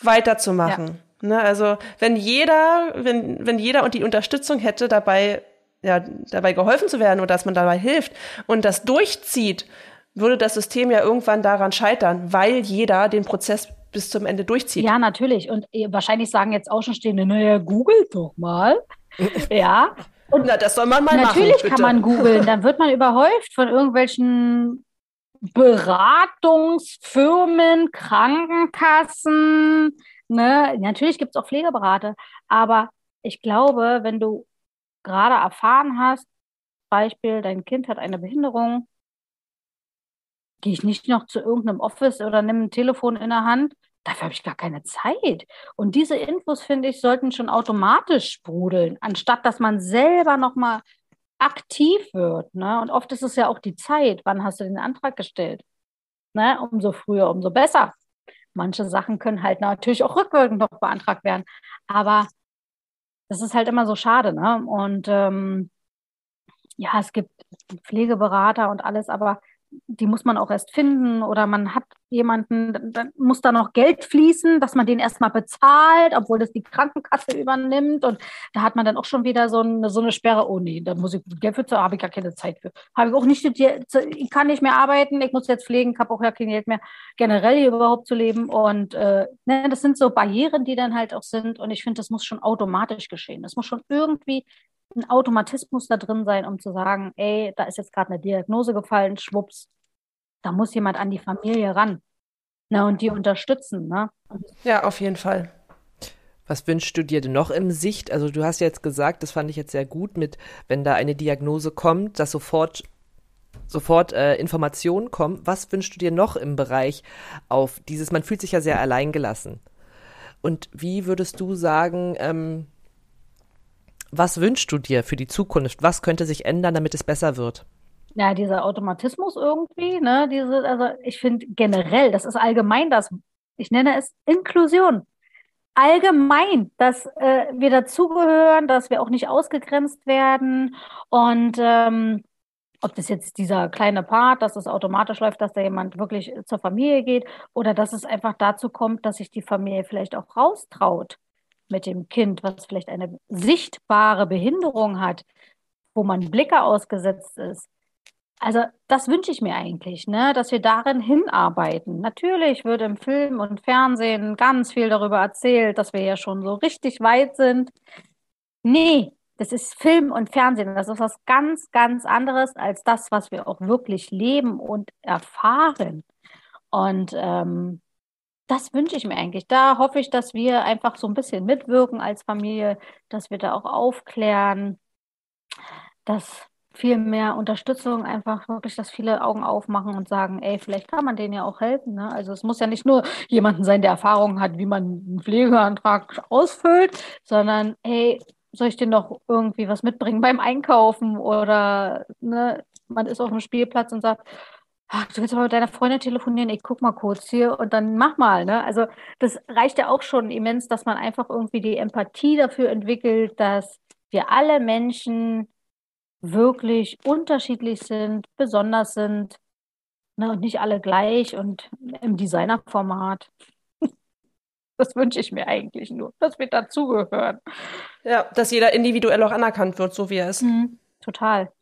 weiterzumachen. Ne, also wenn jeder, wenn, wenn jeder und die Unterstützung hätte, dabei, ja, dabei geholfen zu werden oder dass man dabei hilft und das durchzieht, würde das System ja irgendwann daran scheitern, weil jeder den Prozess bis zum Ende durchzieht. Ja, natürlich. Und äh, wahrscheinlich sagen jetzt Außenstehende, naja, googelt doch mal. ja. Und Na, das soll man mal natürlich machen. Natürlich kann man googeln. Dann wird man überhäuft von irgendwelchen Beratungsfirmen, Krankenkassen. Ne? Natürlich gibt es auch Pflegeberater. Aber ich glaube, wenn du gerade erfahren hast, Beispiel, dein Kind hat eine Behinderung, gehe ich nicht noch zu irgendeinem Office oder nehme ein Telefon in der Hand. Dafür habe ich gar keine Zeit. Und diese Infos, finde ich, sollten schon automatisch sprudeln, anstatt dass man selber nochmal aktiv wird. Ne? Und oft ist es ja auch die Zeit. Wann hast du den Antrag gestellt? Ne? Umso früher, umso besser. Manche Sachen können halt natürlich auch rückwirkend noch beantragt werden. Aber das ist halt immer so schade. Ne? Und ähm, ja, es gibt Pflegeberater und alles, aber die muss man auch erst finden oder man hat jemanden, dann muss da noch Geld fließen, dass man den erstmal bezahlt, obwohl das die Krankenkasse übernimmt. Und da hat man dann auch schon wieder so eine, so eine Sperre. Oh nee, da muss ich Geld für, habe ich gar keine Zeit für. Habe ich auch nicht ich kann nicht mehr arbeiten, ich muss jetzt pflegen, habe auch ja kein Geld mehr, generell hier überhaupt zu leben. Und äh, ne, das sind so Barrieren, die dann halt auch sind. Und ich finde, das muss schon automatisch geschehen. Das muss schon irgendwie ein Automatismus da drin sein, um zu sagen, ey, da ist jetzt gerade eine Diagnose gefallen, schwupps, da muss jemand an die Familie ran. Na, und die unterstützen, ne? Ja, auf jeden Fall. Was wünschst du dir denn noch im Sicht? Also du hast jetzt gesagt, das fand ich jetzt sehr gut mit, wenn da eine Diagnose kommt, dass sofort sofort äh, Informationen kommen. Was wünschst du dir noch im Bereich auf dieses, man fühlt sich ja sehr alleingelassen. Und wie würdest du sagen, ähm, was wünschst du dir für die Zukunft? Was könnte sich ändern, damit es besser wird? Ja, dieser Automatismus irgendwie, ne, diese, also ich finde generell, das ist allgemein das, ich nenne es Inklusion. Allgemein, dass äh, wir dazugehören, dass wir auch nicht ausgegrenzt werden und ähm, ob das jetzt dieser kleine Part, dass es automatisch läuft, dass da jemand wirklich zur Familie geht oder dass es einfach dazu kommt, dass sich die Familie vielleicht auch raustraut mit dem Kind, was vielleicht eine sichtbare Behinderung hat, wo man Blicke ausgesetzt ist. Also das wünsche ich mir eigentlich, ne, dass wir darin hinarbeiten. Natürlich wird im Film und Fernsehen ganz viel darüber erzählt, dass wir ja schon so richtig weit sind. Nee, das ist Film und Fernsehen. Das ist was ganz, ganz anderes als das, was wir auch wirklich leben und erfahren. Und ähm, das wünsche ich mir eigentlich. Da hoffe ich, dass wir einfach so ein bisschen mitwirken als Familie, dass wir da auch aufklären, dass viel mehr Unterstützung einfach wirklich, dass viele Augen aufmachen und sagen, ey, vielleicht kann man denen ja auch helfen. Ne? Also es muss ja nicht nur jemanden sein, der Erfahrung hat, wie man einen Pflegeantrag ausfüllt, sondern ey, soll ich dir noch irgendwie was mitbringen beim Einkaufen oder ne, man ist auf dem Spielplatz und sagt, ach, du willst aber mit deiner Freundin telefonieren, ich guck mal kurz hier und dann mach mal. Ne? Also das reicht ja auch schon immens, dass man einfach irgendwie die Empathie dafür entwickelt, dass wir alle Menschen wirklich unterschiedlich sind, besonders sind ne, und nicht alle gleich und im Designerformat. Das wünsche ich mir eigentlich nur, dass wir dazugehören. Ja, dass jeder individuell auch anerkannt wird, so wie er ist. Mhm, total.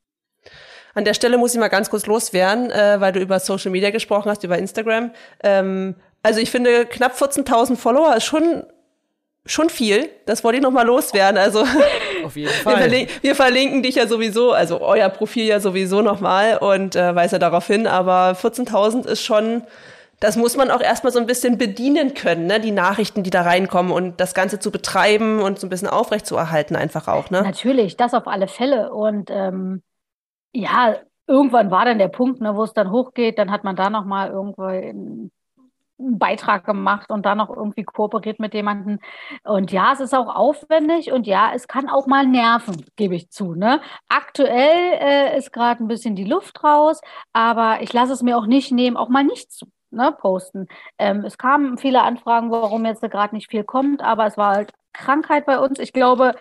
An der Stelle muss ich mal ganz kurz loswerden, äh, weil du über Social Media gesprochen hast, über Instagram. Ähm, also ich finde, knapp 14.000 Follower ist schon schon viel. Das wollte ich noch mal loswerden. Also auf jeden Fall. Wir, verlin wir, verlinken dich ja sowieso, also euer Profil ja sowieso noch mal und äh, weise darauf hin. Aber 14.000 ist schon, das muss man auch erstmal so ein bisschen bedienen können, ne? Die Nachrichten, die da reinkommen und das Ganze zu betreiben und so ein bisschen aufrecht zu erhalten, einfach auch. Ne? Natürlich, das auf alle Fälle und ähm ja, irgendwann war dann der Punkt, ne, wo es dann hochgeht, dann hat man da nochmal irgendwo einen Beitrag gemacht und da noch irgendwie kooperiert mit jemandem. Und ja, es ist auch aufwendig und ja, es kann auch mal nerven, gebe ich zu. Ne? Aktuell äh, ist gerade ein bisschen die Luft raus, aber ich lasse es mir auch nicht nehmen, auch mal nichts zu ne, posten. Ähm, es kamen viele Anfragen, warum jetzt gerade nicht viel kommt, aber es war halt Krankheit bei uns. Ich glaube,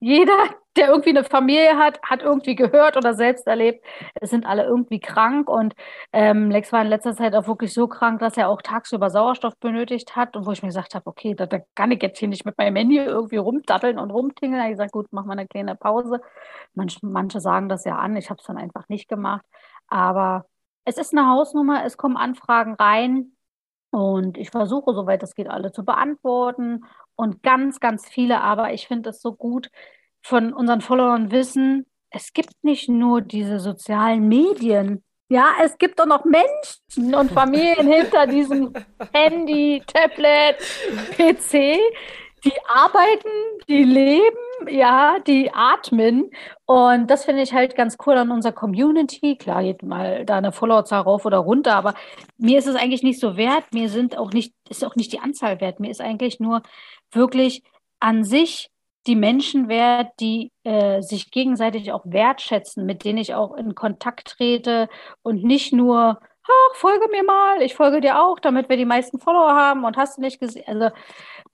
jeder, der irgendwie eine Familie hat, hat irgendwie gehört oder selbst erlebt, es sind alle irgendwie krank. Und ähm, Lex war in letzter Zeit auch wirklich so krank, dass er auch tagsüber Sauerstoff benötigt hat. Und wo ich mir gesagt habe, okay, da, da kann ich jetzt hier nicht mit meinem Handy irgendwie rumdatteln und rumtingeln. Da habe ich gesagt, gut, mach mal eine kleine Pause. Manch, manche sagen das ja an, ich habe es dann einfach nicht gemacht, aber es ist eine Hausnummer, es kommen Anfragen rein. Und ich versuche, soweit es geht, alle zu beantworten. Und ganz, ganz viele, aber ich finde es so gut, von unseren Followern wissen, es gibt nicht nur diese sozialen Medien. Ja, es gibt auch noch Menschen und Familien hinter diesem Handy, Tablet, PC, die arbeiten, die leben, ja, die atmen. Und das finde ich halt ganz cool an unserer Community. Klar, geht mal da eine Followerzahl rauf oder runter, aber mir ist es eigentlich nicht so wert. Mir sind auch nicht, ist auch nicht die Anzahl wert. Mir ist eigentlich nur wirklich an sich die Menschen wert, die äh, sich gegenseitig auch wertschätzen, mit denen ich auch in Kontakt trete und nicht nur, ach, folge mir mal, ich folge dir auch, damit wir die meisten Follower haben und hast du nicht gesehen, also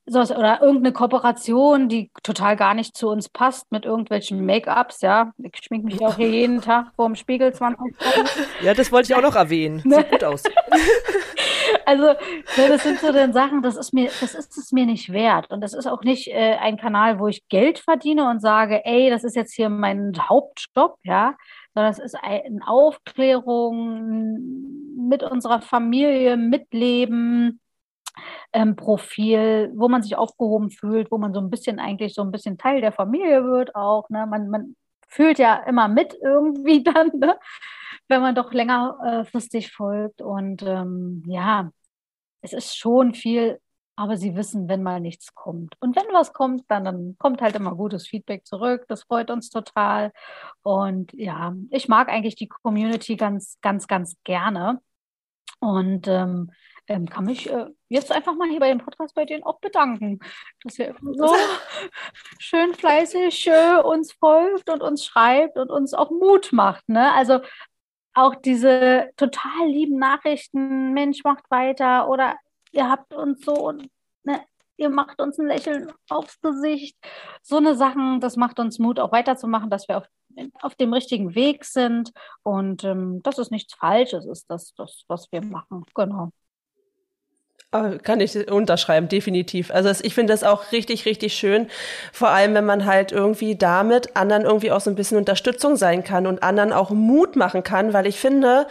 sowas, oder irgendeine Kooperation, die total gar nicht zu uns passt mit irgendwelchen Make-ups, ja. Ich schminke mich auch hier jeden Tag vor dem Spiegel 20 Minuten. Ja, das wollte ich auch noch erwähnen. Ne? Sieht gut aus. Also, ne, das sind so dann Sachen, das ist mir, das ist es mir nicht wert. Und das ist auch nicht äh, ein Kanal, wo ich Geld verdiene und sage, ey, das ist jetzt hier mein Hauptjob, ja, sondern es ist eine Aufklärung mit unserer Familie, Mitleben, ähm, Profil, wo man sich aufgehoben fühlt, wo man so ein bisschen eigentlich so ein bisschen Teil der Familie wird auch. Ne? Man, man fühlt ja immer mit irgendwie dann, ne? wenn man doch längerfristig äh, folgt. Und ähm, ja, es ist schon viel, aber sie wissen, wenn mal nichts kommt. Und wenn was kommt, dann, dann kommt halt immer gutes Feedback zurück. Das freut uns total. Und ja, ich mag eigentlich die Community ganz, ganz, ganz gerne. Und ähm, ähm, kann mich äh, jetzt einfach mal hier bei dem Podcast bei denen auch bedanken, dass ihr so schön fleißig äh, uns folgt und uns schreibt und uns auch Mut macht. Ne? Also auch diese total lieben Nachrichten, Mensch, macht weiter oder ihr habt uns so und ne, ihr macht uns ein Lächeln aufs Gesicht. So eine Sachen, das macht uns Mut, auch weiterzumachen, dass wir auf, auf dem richtigen Weg sind. Und ähm, das ist nichts Falsches, ist das, das, was wir machen. Genau. Oh, kann ich unterschreiben, definitiv. Also ich finde das auch richtig, richtig schön. Vor allem, wenn man halt irgendwie damit anderen irgendwie auch so ein bisschen Unterstützung sein kann und anderen auch Mut machen kann, weil ich finde,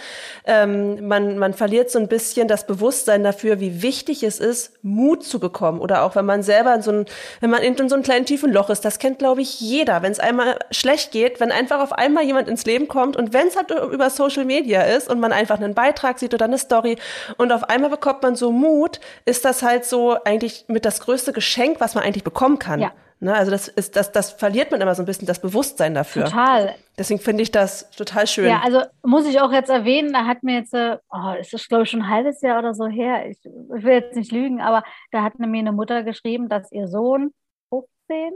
ähm, man, man verliert so ein bisschen das Bewusstsein dafür, wie wichtig es ist, Mut zu bekommen. Oder auch wenn man selber in so ein, wenn man in so einem kleinen tiefen Loch ist, das kennt, glaube ich, jeder. Wenn es einmal schlecht geht, wenn einfach auf einmal jemand ins Leben kommt und wenn es halt über Social Media ist und man einfach einen Beitrag sieht oder eine Story und auf einmal bekommt man so Mut, Mut, ist das halt so eigentlich mit das größte Geschenk, was man eigentlich bekommen kann. Ja. Ne, also das ist, das, das verliert man immer so ein bisschen das Bewusstsein dafür. Total. Deswegen finde ich das total schön. Ja, also muss ich auch jetzt erwähnen, da hat mir jetzt, äh, oh, ist das glaube ich schon ein halbes Jahr oder so her, ich, ich will jetzt nicht lügen, aber da hat mir eine Mutter geschrieben, dass ihr Sohn 15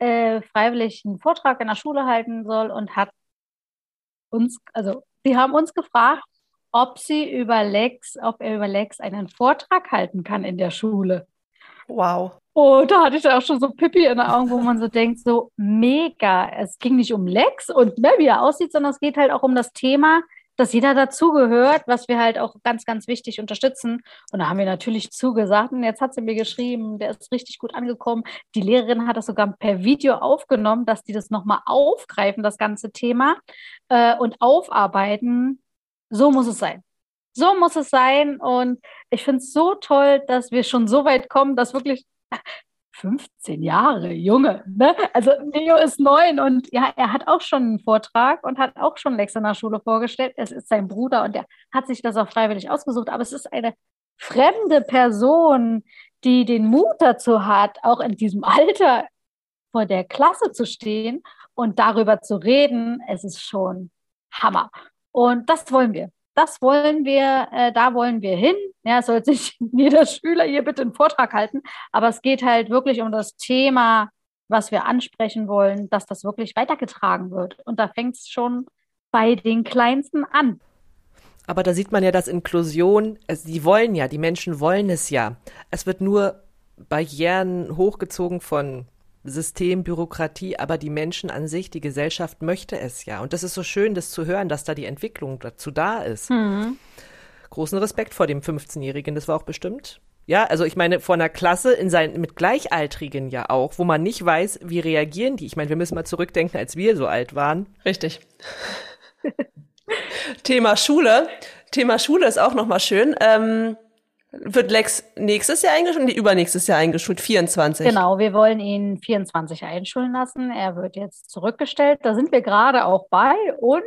äh, freiwillig einen Vortrag in der Schule halten soll und hat uns, also sie haben uns gefragt, ob sie über Lex, ob er über Lex einen Vortrag halten kann in der Schule. Wow. Und da hatte ich auch schon so Pippi in den Augen, wo man so denkt, so mega. Es ging nicht um Lex und ne, wie er aussieht, sondern es geht halt auch um das Thema, dass jeder dazugehört, was wir halt auch ganz, ganz wichtig unterstützen. Und da haben wir natürlich zugesagt. Und jetzt hat sie mir geschrieben, der ist richtig gut angekommen. Die Lehrerin hat das sogar per Video aufgenommen, dass die das nochmal aufgreifen, das ganze Thema, äh, und aufarbeiten, so muss es sein. So muss es sein. Und ich finde es so toll, dass wir schon so weit kommen, dass wirklich 15 Jahre, Junge. Ne? Also Leo ist neun und ja, er hat auch schon einen Vortrag und hat auch schon Lex in der Schule vorgestellt. Es ist sein Bruder und er hat sich das auch freiwillig ausgesucht. Aber es ist eine fremde Person, die den Mut dazu hat, auch in diesem Alter vor der Klasse zu stehen und darüber zu reden. Es ist schon Hammer. Und das wollen wir. Das wollen wir, äh, da wollen wir hin. Ja, soll sich jeder Schüler hier bitte einen Vortrag halten, aber es geht halt wirklich um das Thema, was wir ansprechen wollen, dass das wirklich weitergetragen wird. Und da fängt es schon bei den Kleinsten an. Aber da sieht man ja, dass Inklusion, die wollen ja, die Menschen wollen es ja. Es wird nur Barrieren hochgezogen von System, Bürokratie, aber die Menschen an sich, die Gesellschaft möchte es ja. Und das ist so schön, das zu hören, dass da die Entwicklung dazu da ist. Mhm. Großen Respekt vor dem 15-Jährigen, das war auch bestimmt. Ja, also ich meine, vor einer Klasse in sein, mit Gleichaltrigen ja auch, wo man nicht weiß, wie reagieren die. Ich meine, wir müssen mal zurückdenken, als wir so alt waren. Richtig. Thema Schule. Thema Schule ist auch nochmal schön. Ähm, wird Lex nächstes Jahr eingeschult und übernächstes Jahr eingeschult, 24? Genau, wir wollen ihn 24 einschulen lassen. Er wird jetzt zurückgestellt. Da sind wir gerade auch bei. Und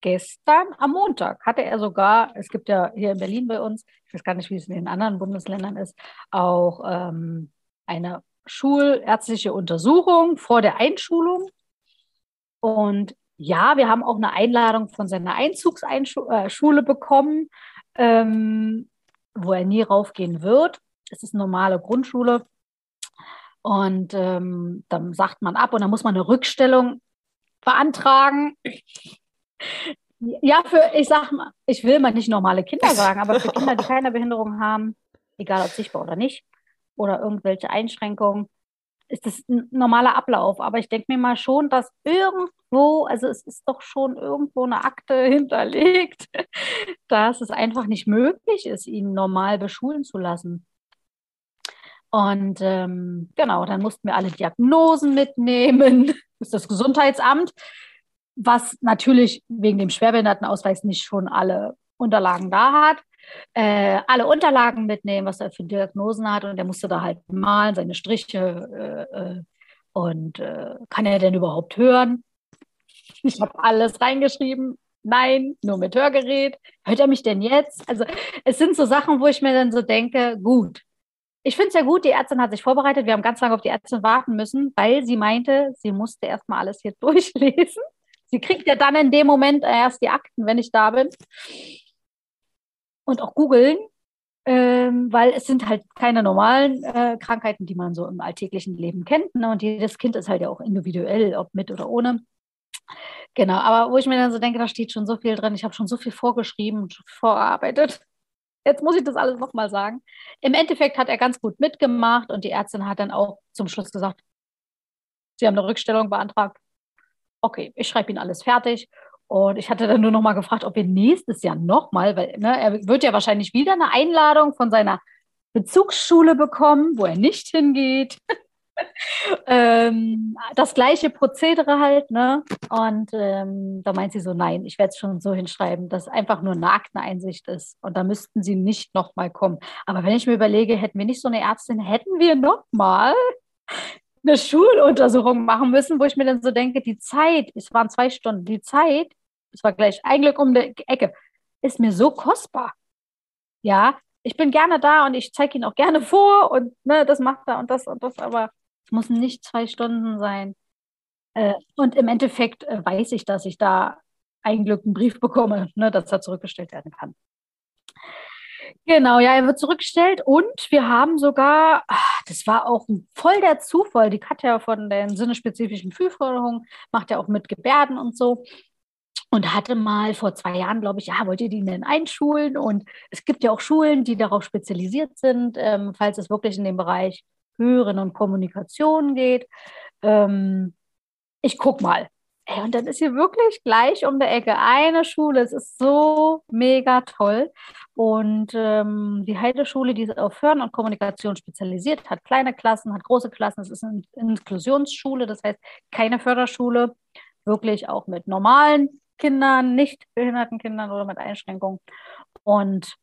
gestern am Montag hatte er sogar, es gibt ja hier in Berlin bei uns, ich weiß gar nicht, wie es in den anderen Bundesländern ist, auch ähm, eine schulärztliche Untersuchung vor der Einschulung. Und ja, wir haben auch eine Einladung von seiner Einzugsschule äh, bekommen. Ähm, wo er nie raufgehen wird. Es ist eine normale Grundschule. Und ähm, dann sagt man ab und dann muss man eine Rückstellung beantragen. Ja, für, ich sag mal, ich will mal nicht normale Kinder sagen, aber für Kinder, die keine Behinderung haben, egal ob sichtbar oder nicht, oder irgendwelche Einschränkungen, ist das ein normaler Ablauf. Aber ich denke mir mal schon, dass irgendwo, also es ist doch schon irgendwo eine Akte hinterlegt, dass es einfach nicht möglich ist, ihn normal beschulen zu lassen. Und ähm, genau, dann mussten wir alle Diagnosen mitnehmen. Das ist das Gesundheitsamt, was natürlich wegen dem Schwerbehindertenausweis nicht schon alle Unterlagen da hat äh, alle Unterlagen mitnehmen, was er für Diagnosen hat. Und er musste da halt malen, seine Striche. Äh, äh, und äh, kann er denn überhaupt hören? Ich habe alles reingeschrieben. Nein, nur mit Hörgerät. Hört er mich denn jetzt? Also es sind so Sachen, wo ich mir dann so denke, gut. Ich finde es ja gut, die Ärztin hat sich vorbereitet. Wir haben ganz lange auf die Ärztin warten müssen, weil sie meinte, sie musste erstmal alles hier durchlesen. Sie kriegt ja dann in dem Moment erst die Akten, wenn ich da bin und auch googeln, ähm, weil es sind halt keine normalen äh, Krankheiten, die man so im alltäglichen Leben kennt. Ne? Und jedes Kind ist halt ja auch individuell, ob mit oder ohne. Genau, aber wo ich mir dann so denke, da steht schon so viel drin, ich habe schon so viel vorgeschrieben und vorgearbeitet. Jetzt muss ich das alles nochmal sagen. Im Endeffekt hat er ganz gut mitgemacht und die Ärztin hat dann auch zum Schluss gesagt, Sie haben eine Rückstellung beantragt. Okay, ich schreibe Ihnen alles fertig. Und ich hatte dann nur noch mal gefragt, ob wir nächstes Jahr noch mal, weil ne, er wird ja wahrscheinlich wieder eine Einladung von seiner Bezugsschule bekommen, wo er nicht hingeht. ähm, das gleiche Prozedere halt, ne? Und ähm, da meint sie so, nein, ich werde es schon so hinschreiben, dass einfach nur eine Akteneinsicht ist. Und da müssten sie nicht noch mal kommen. Aber wenn ich mir überlege, hätten wir nicht so eine Ärztin, hätten wir noch mal eine Schuluntersuchung machen müssen, wo ich mir dann so denke, die Zeit, es waren zwei Stunden, die Zeit, es war gleich ein Glück um die Ecke, ist mir so kostbar. Ja, ich bin gerne da und ich zeige ihn auch gerne vor und ne, das macht er und das und das, aber es muss nicht zwei Stunden sein. Äh, und im Endeffekt äh, weiß ich, dass ich da ein Glück einen Brief bekomme, ne, dass er zurückgestellt werden kann. Genau, ja, er wird zurückgestellt und wir haben sogar, ach, das war auch voll der Zufall, die Katja von den sinnespezifischen Fühlförderungen macht ja auch mit Gebärden und so und hatte mal vor zwei Jahren, glaube ich, ja, wollt ihr die denn einschulen? Und es gibt ja auch Schulen, die darauf spezialisiert sind, ähm, falls es wirklich in den Bereich Hören und Kommunikation geht. Ähm, ich guck mal. Ey, und dann ist hier wirklich gleich um der Ecke eine Schule. Es ist so mega toll. Und ähm, die Heideschule, die auf Hören und Kommunikation spezialisiert, hat kleine Klassen, hat große Klassen. Es ist eine Inklusionsschule, das heißt keine Förderschule, wirklich auch mit normalen Kindern, nicht behinderten Kindern oder mit Einschränkungen. Und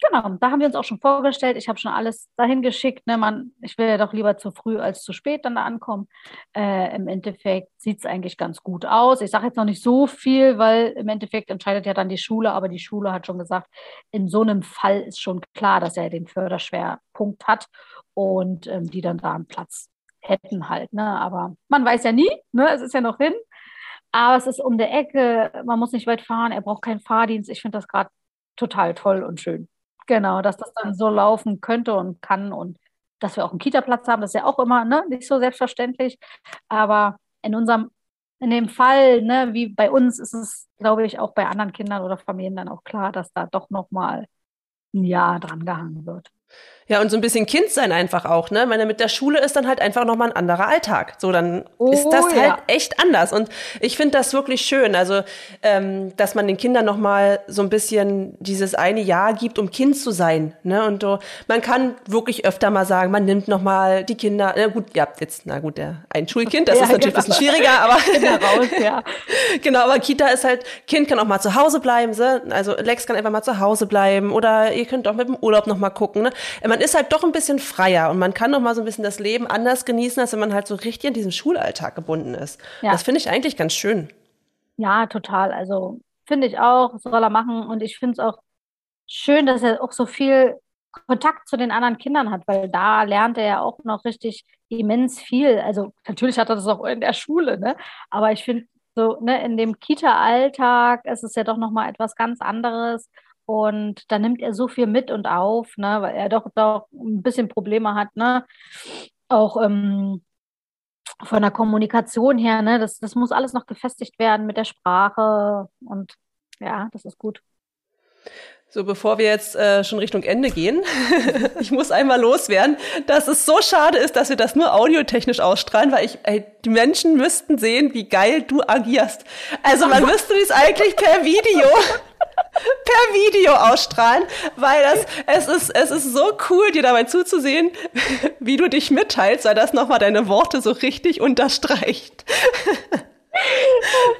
genau, da haben wir uns auch schon vorgestellt. Ich habe schon alles dahin geschickt. Ne? Man, ich will ja doch lieber zu früh als zu spät dann da ankommen. Äh, Im Endeffekt sieht es eigentlich ganz gut aus. Ich sage jetzt noch nicht so viel, weil im Endeffekt entscheidet ja dann die Schule, aber die Schule hat schon gesagt, in so einem Fall ist schon klar, dass er den Förderschwerpunkt hat und ähm, die dann da einen Platz hätten halt. Ne? Aber man weiß ja nie, ne? es ist ja noch hin. Aber es ist um der Ecke, man muss nicht weit fahren, er braucht keinen Fahrdienst. Ich finde das gerade total toll und schön. Genau, dass das dann so laufen könnte und kann und dass wir auch einen Kita-Platz haben, das ist ja auch immer ne, nicht so selbstverständlich. Aber in unserem, in dem Fall, ne, wie bei uns, ist es, glaube ich, auch bei anderen Kindern oder Familien dann auch klar, dass da doch nochmal ein Jahr dran gehangen wird. Ja, und so ein bisschen Kind sein einfach auch, ne? Wenn er mit der Schule ist, dann halt einfach nochmal ein anderer Alltag. So, dann oh, ist das ja. halt echt anders. Und ich finde das wirklich schön. Also, ähm, dass man den Kindern nochmal so ein bisschen dieses eine Jahr gibt, um Kind zu sein. Ne? Und so, man kann wirklich öfter mal sagen, man nimmt nochmal die Kinder, na gut, ja, jetzt, na gut, der, ein Schulkind, das ja, ist natürlich genau. ein bisschen schwieriger, aber raus, ja. genau, aber Kita ist halt, Kind kann auch mal zu Hause bleiben, so. also Lex kann einfach mal zu Hause bleiben oder ihr könnt auch mit dem Urlaub nochmal gucken. Ne? Man ist halt doch ein bisschen freier und man kann noch mal so ein bisschen das Leben anders genießen, als wenn man halt so richtig in diesem Schulalltag gebunden ist. Ja. Das finde ich eigentlich ganz schön. Ja, total. Also finde ich auch, soll er machen. Und ich finde es auch schön, dass er auch so viel Kontakt zu den anderen Kindern hat, weil da lernt er ja auch noch richtig immens viel. Also natürlich hat er das auch in der Schule, ne? Aber ich finde so, ne, in dem Kita-Alltag ist es ja doch noch mal etwas ganz anderes. Und da nimmt er so viel mit und auf, ne, weil er doch, doch ein bisschen Probleme hat, ne? Auch ähm, von der Kommunikation her, ne? Das, das muss alles noch gefestigt werden mit der Sprache. Und ja, das ist gut. So, bevor wir jetzt äh, schon Richtung Ende gehen, ich muss einmal loswerden, dass es so schade ist, dass wir das nur audiotechnisch ausstrahlen, weil ich, ey, die Menschen müssten sehen, wie geil du agierst. Also man müsste dies eigentlich per Video per Video ausstrahlen, weil das, es ist, es ist so cool, dir dabei zuzusehen, wie du dich mitteilst, weil das nochmal deine Worte so richtig unterstreicht.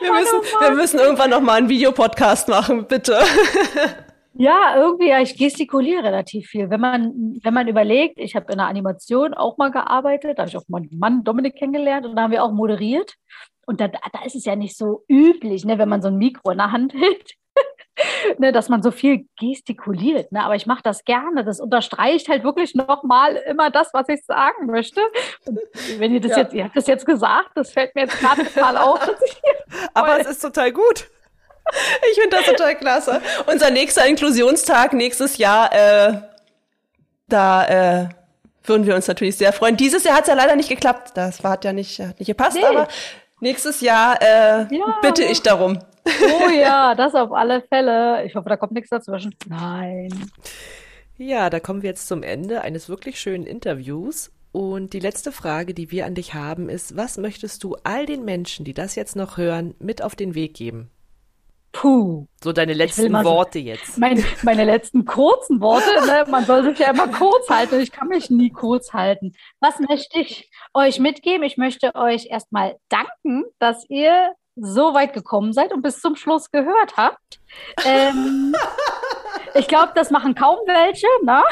Wir müssen, wir müssen irgendwann nochmal einen Videopodcast machen, bitte. Ja, irgendwie, ja, ich gestikuliere relativ viel. Wenn man, wenn man überlegt, ich habe in der Animation auch mal gearbeitet, da habe ich auch meinen Mann Dominik kennengelernt und da haben wir auch moderiert. Und da, da ist es ja nicht so üblich, ne, wenn man so ein Mikro in der Hand hält, ne, dass man so viel gestikuliert. Ne? Aber ich mache das gerne. Das unterstreicht halt wirklich nochmal immer das, was ich sagen möchte. Und wenn ihr das ja. jetzt, ihr habt das jetzt gesagt, das fällt mir jetzt gerade total auf. Aber es ist total gut. Ich finde das total klasse. Unser nächster Inklusionstag nächstes Jahr, äh, da äh, würden wir uns natürlich sehr freuen. Dieses Jahr hat es ja leider nicht geklappt. Das war, hat ja nicht, hat nicht gepasst, nee. aber nächstes Jahr äh, ja. bitte ich darum. Oh ja, das auf alle Fälle. Ich hoffe, da kommt nichts dazwischen. Nein. Ja, da kommen wir jetzt zum Ende eines wirklich schönen Interviews. Und die letzte Frage, die wir an dich haben, ist, was möchtest du all den Menschen, die das jetzt noch hören, mit auf den Weg geben? Puh. So deine letzten Worte jetzt. Mein, meine letzten kurzen Worte, ne? man soll sich ja immer kurz halten. Ich kann mich nie kurz halten. Was möchte ich euch mitgeben? Ich möchte euch erstmal danken, dass ihr so weit gekommen seid und bis zum Schluss gehört habt. Ähm, ich glaube, das machen kaum welche. Ne?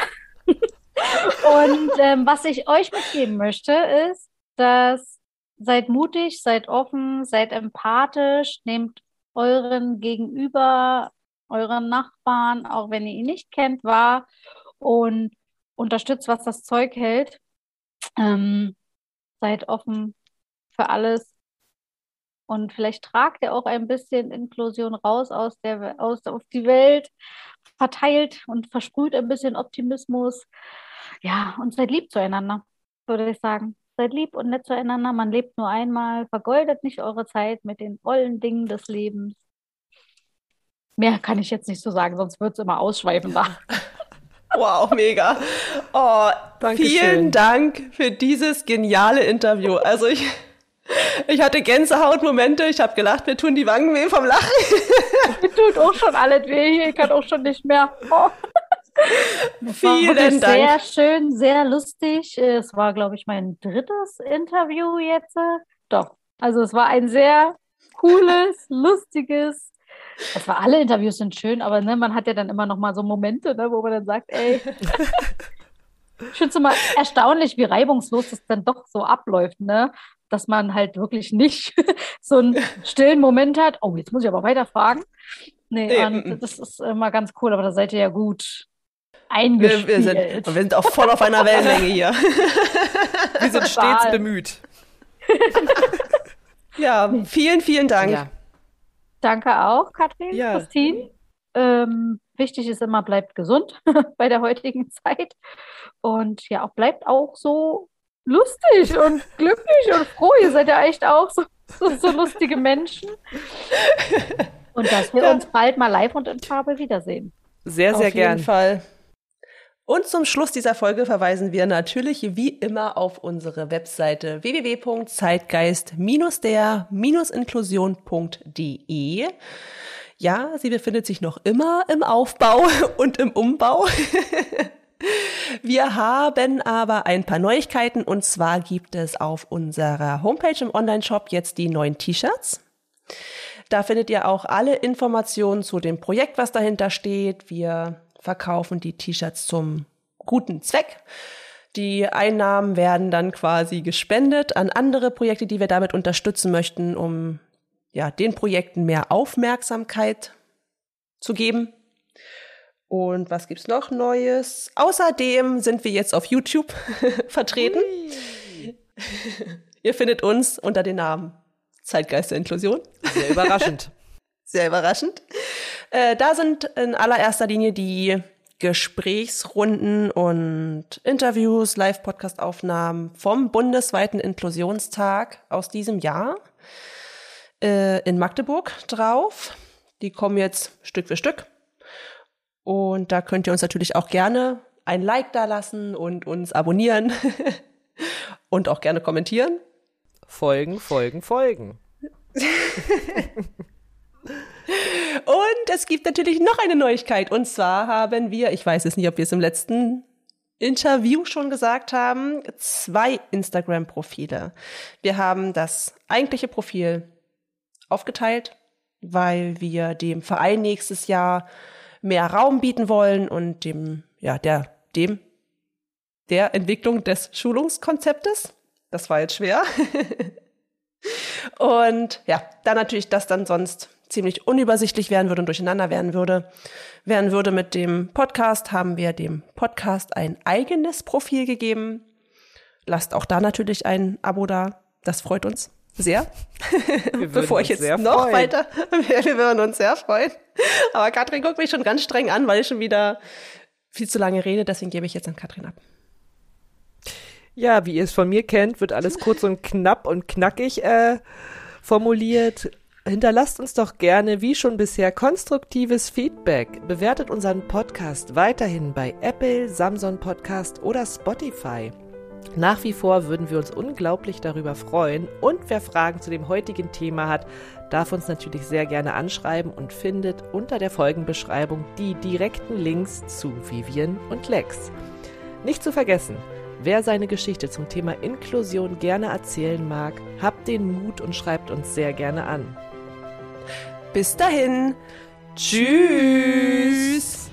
und ähm, was ich euch mitgeben möchte, ist, dass seid mutig, seid offen, seid empathisch, nehmt euren Gegenüber, euren Nachbarn, auch wenn ihr ihn nicht kennt, wahr und unterstützt, was das Zeug hält. Ähm, seid offen für alles und vielleicht tragt er auch ein bisschen Inklusion raus aus der aus auf die Welt, verteilt und versprüht ein bisschen Optimismus. Ja, und seid lieb zueinander, würde ich sagen. Seid lieb und nett zueinander. Man lebt nur einmal. Vergoldet nicht eure Zeit mit den vollen Dingen des Lebens. Mehr kann ich jetzt nicht so sagen, sonst wird es immer ausschweifender. Wow, mega. Oh, Dankeschön. vielen Dank für dieses geniale Interview. Also ich, ich hatte Gänsehautmomente, ich habe gelacht, mir tun die Wangen weh vom Lachen. mir tut auch schon alles weh hier, ich kann auch schon nicht mehr. Oh. Vielen Dank. Sehr schön, sehr lustig. Es war, glaube ich, mein drittes Interview jetzt. Doch, also es war ein sehr cooles, lustiges. Es war alle Interviews sind schön, aber ne, man hat ja dann immer noch mal so Momente, ne, wo man dann sagt, ey, ich finde es immer erstaunlich, wie reibungslos das dann doch so abläuft, ne? Dass man halt wirklich nicht so einen stillen Moment hat. Oh, jetzt muss ich aber weiter fragen. Nee, nee das ist immer ganz cool, aber da seid ihr ja gut eingespielt. Wir, wir, sind, wir sind auch voll auf einer Wellenlänge hier. wir sind stets bemüht. ja, vielen, vielen Dank. Ja. Danke auch, Katrin, ja. Christine. Ähm, wichtig ist immer, bleibt gesund bei der heutigen Zeit. Und ja, bleibt auch so lustig und glücklich und froh. Ihr seid ja echt auch so, so, so lustige Menschen. Und dass wir ja. uns bald mal live und in Farbe wiedersehen. Sehr, sehr Auf gern. Fall. Und zum Schluss dieser Folge verweisen wir natürlich wie immer auf unsere Webseite www.zeitgeist-der-inklusion.de. Ja, sie befindet sich noch immer im Aufbau und im Umbau. Wir haben aber ein paar Neuigkeiten und zwar gibt es auf unserer Homepage im Online-Shop jetzt die neuen T-Shirts. Da findet ihr auch alle Informationen zu dem Projekt, was dahinter steht. Wir verkaufen die T-Shirts zum guten Zweck. Die Einnahmen werden dann quasi gespendet an andere Projekte, die wir damit unterstützen möchten, um ja, den Projekten mehr Aufmerksamkeit zu geben. Und was gibt's noch Neues? Außerdem sind wir jetzt auf YouTube vertreten. Ihr findet uns unter dem Namen Zeitgeist der Inklusion. Sehr überraschend. Sehr überraschend. Äh, da sind in allererster Linie die Gesprächsrunden und Interviews, Live-Podcast-Aufnahmen vom bundesweiten Inklusionstag aus diesem Jahr äh, in Magdeburg drauf. Die kommen jetzt Stück für Stück. Und da könnt ihr uns natürlich auch gerne ein Like da lassen und uns abonnieren und auch gerne kommentieren. Folgen, folgen, folgen. Und es gibt natürlich noch eine Neuigkeit. Und zwar haben wir, ich weiß es nicht, ob wir es im letzten Interview schon gesagt haben, zwei Instagram-Profile. Wir haben das eigentliche Profil aufgeteilt, weil wir dem Verein nächstes Jahr mehr Raum bieten wollen und dem, ja, der, dem, der Entwicklung des Schulungskonzeptes. Das war jetzt schwer. und ja, dann natürlich das dann sonst ziemlich unübersichtlich werden würde und durcheinander werden würde. Werden würde mit dem Podcast, haben wir dem Podcast ein eigenes Profil gegeben. Lasst auch da natürlich ein Abo da. Das freut uns sehr. Bevor ich jetzt noch freuen. weiter, wir würden uns sehr freuen. Aber Katrin guckt mich schon ganz streng an, weil ich schon wieder viel zu lange rede. Deswegen gebe ich jetzt an Katrin ab. Ja, wie ihr es von mir kennt, wird alles kurz und knapp und knackig äh, formuliert hinterlasst uns doch gerne, wie schon bisher, konstruktives Feedback. Bewertet unseren Podcast weiterhin bei Apple, Samsung Podcast oder Spotify. Nach wie vor würden wir uns unglaublich darüber freuen und wer Fragen zu dem heutigen Thema hat, darf uns natürlich sehr gerne anschreiben und findet unter der Folgenbeschreibung die direkten Links zu Vivian und Lex. Nicht zu vergessen, wer seine Geschichte zum Thema Inklusion gerne erzählen mag, habt den Mut und schreibt uns sehr gerne an. Bis dahin. Tschüss.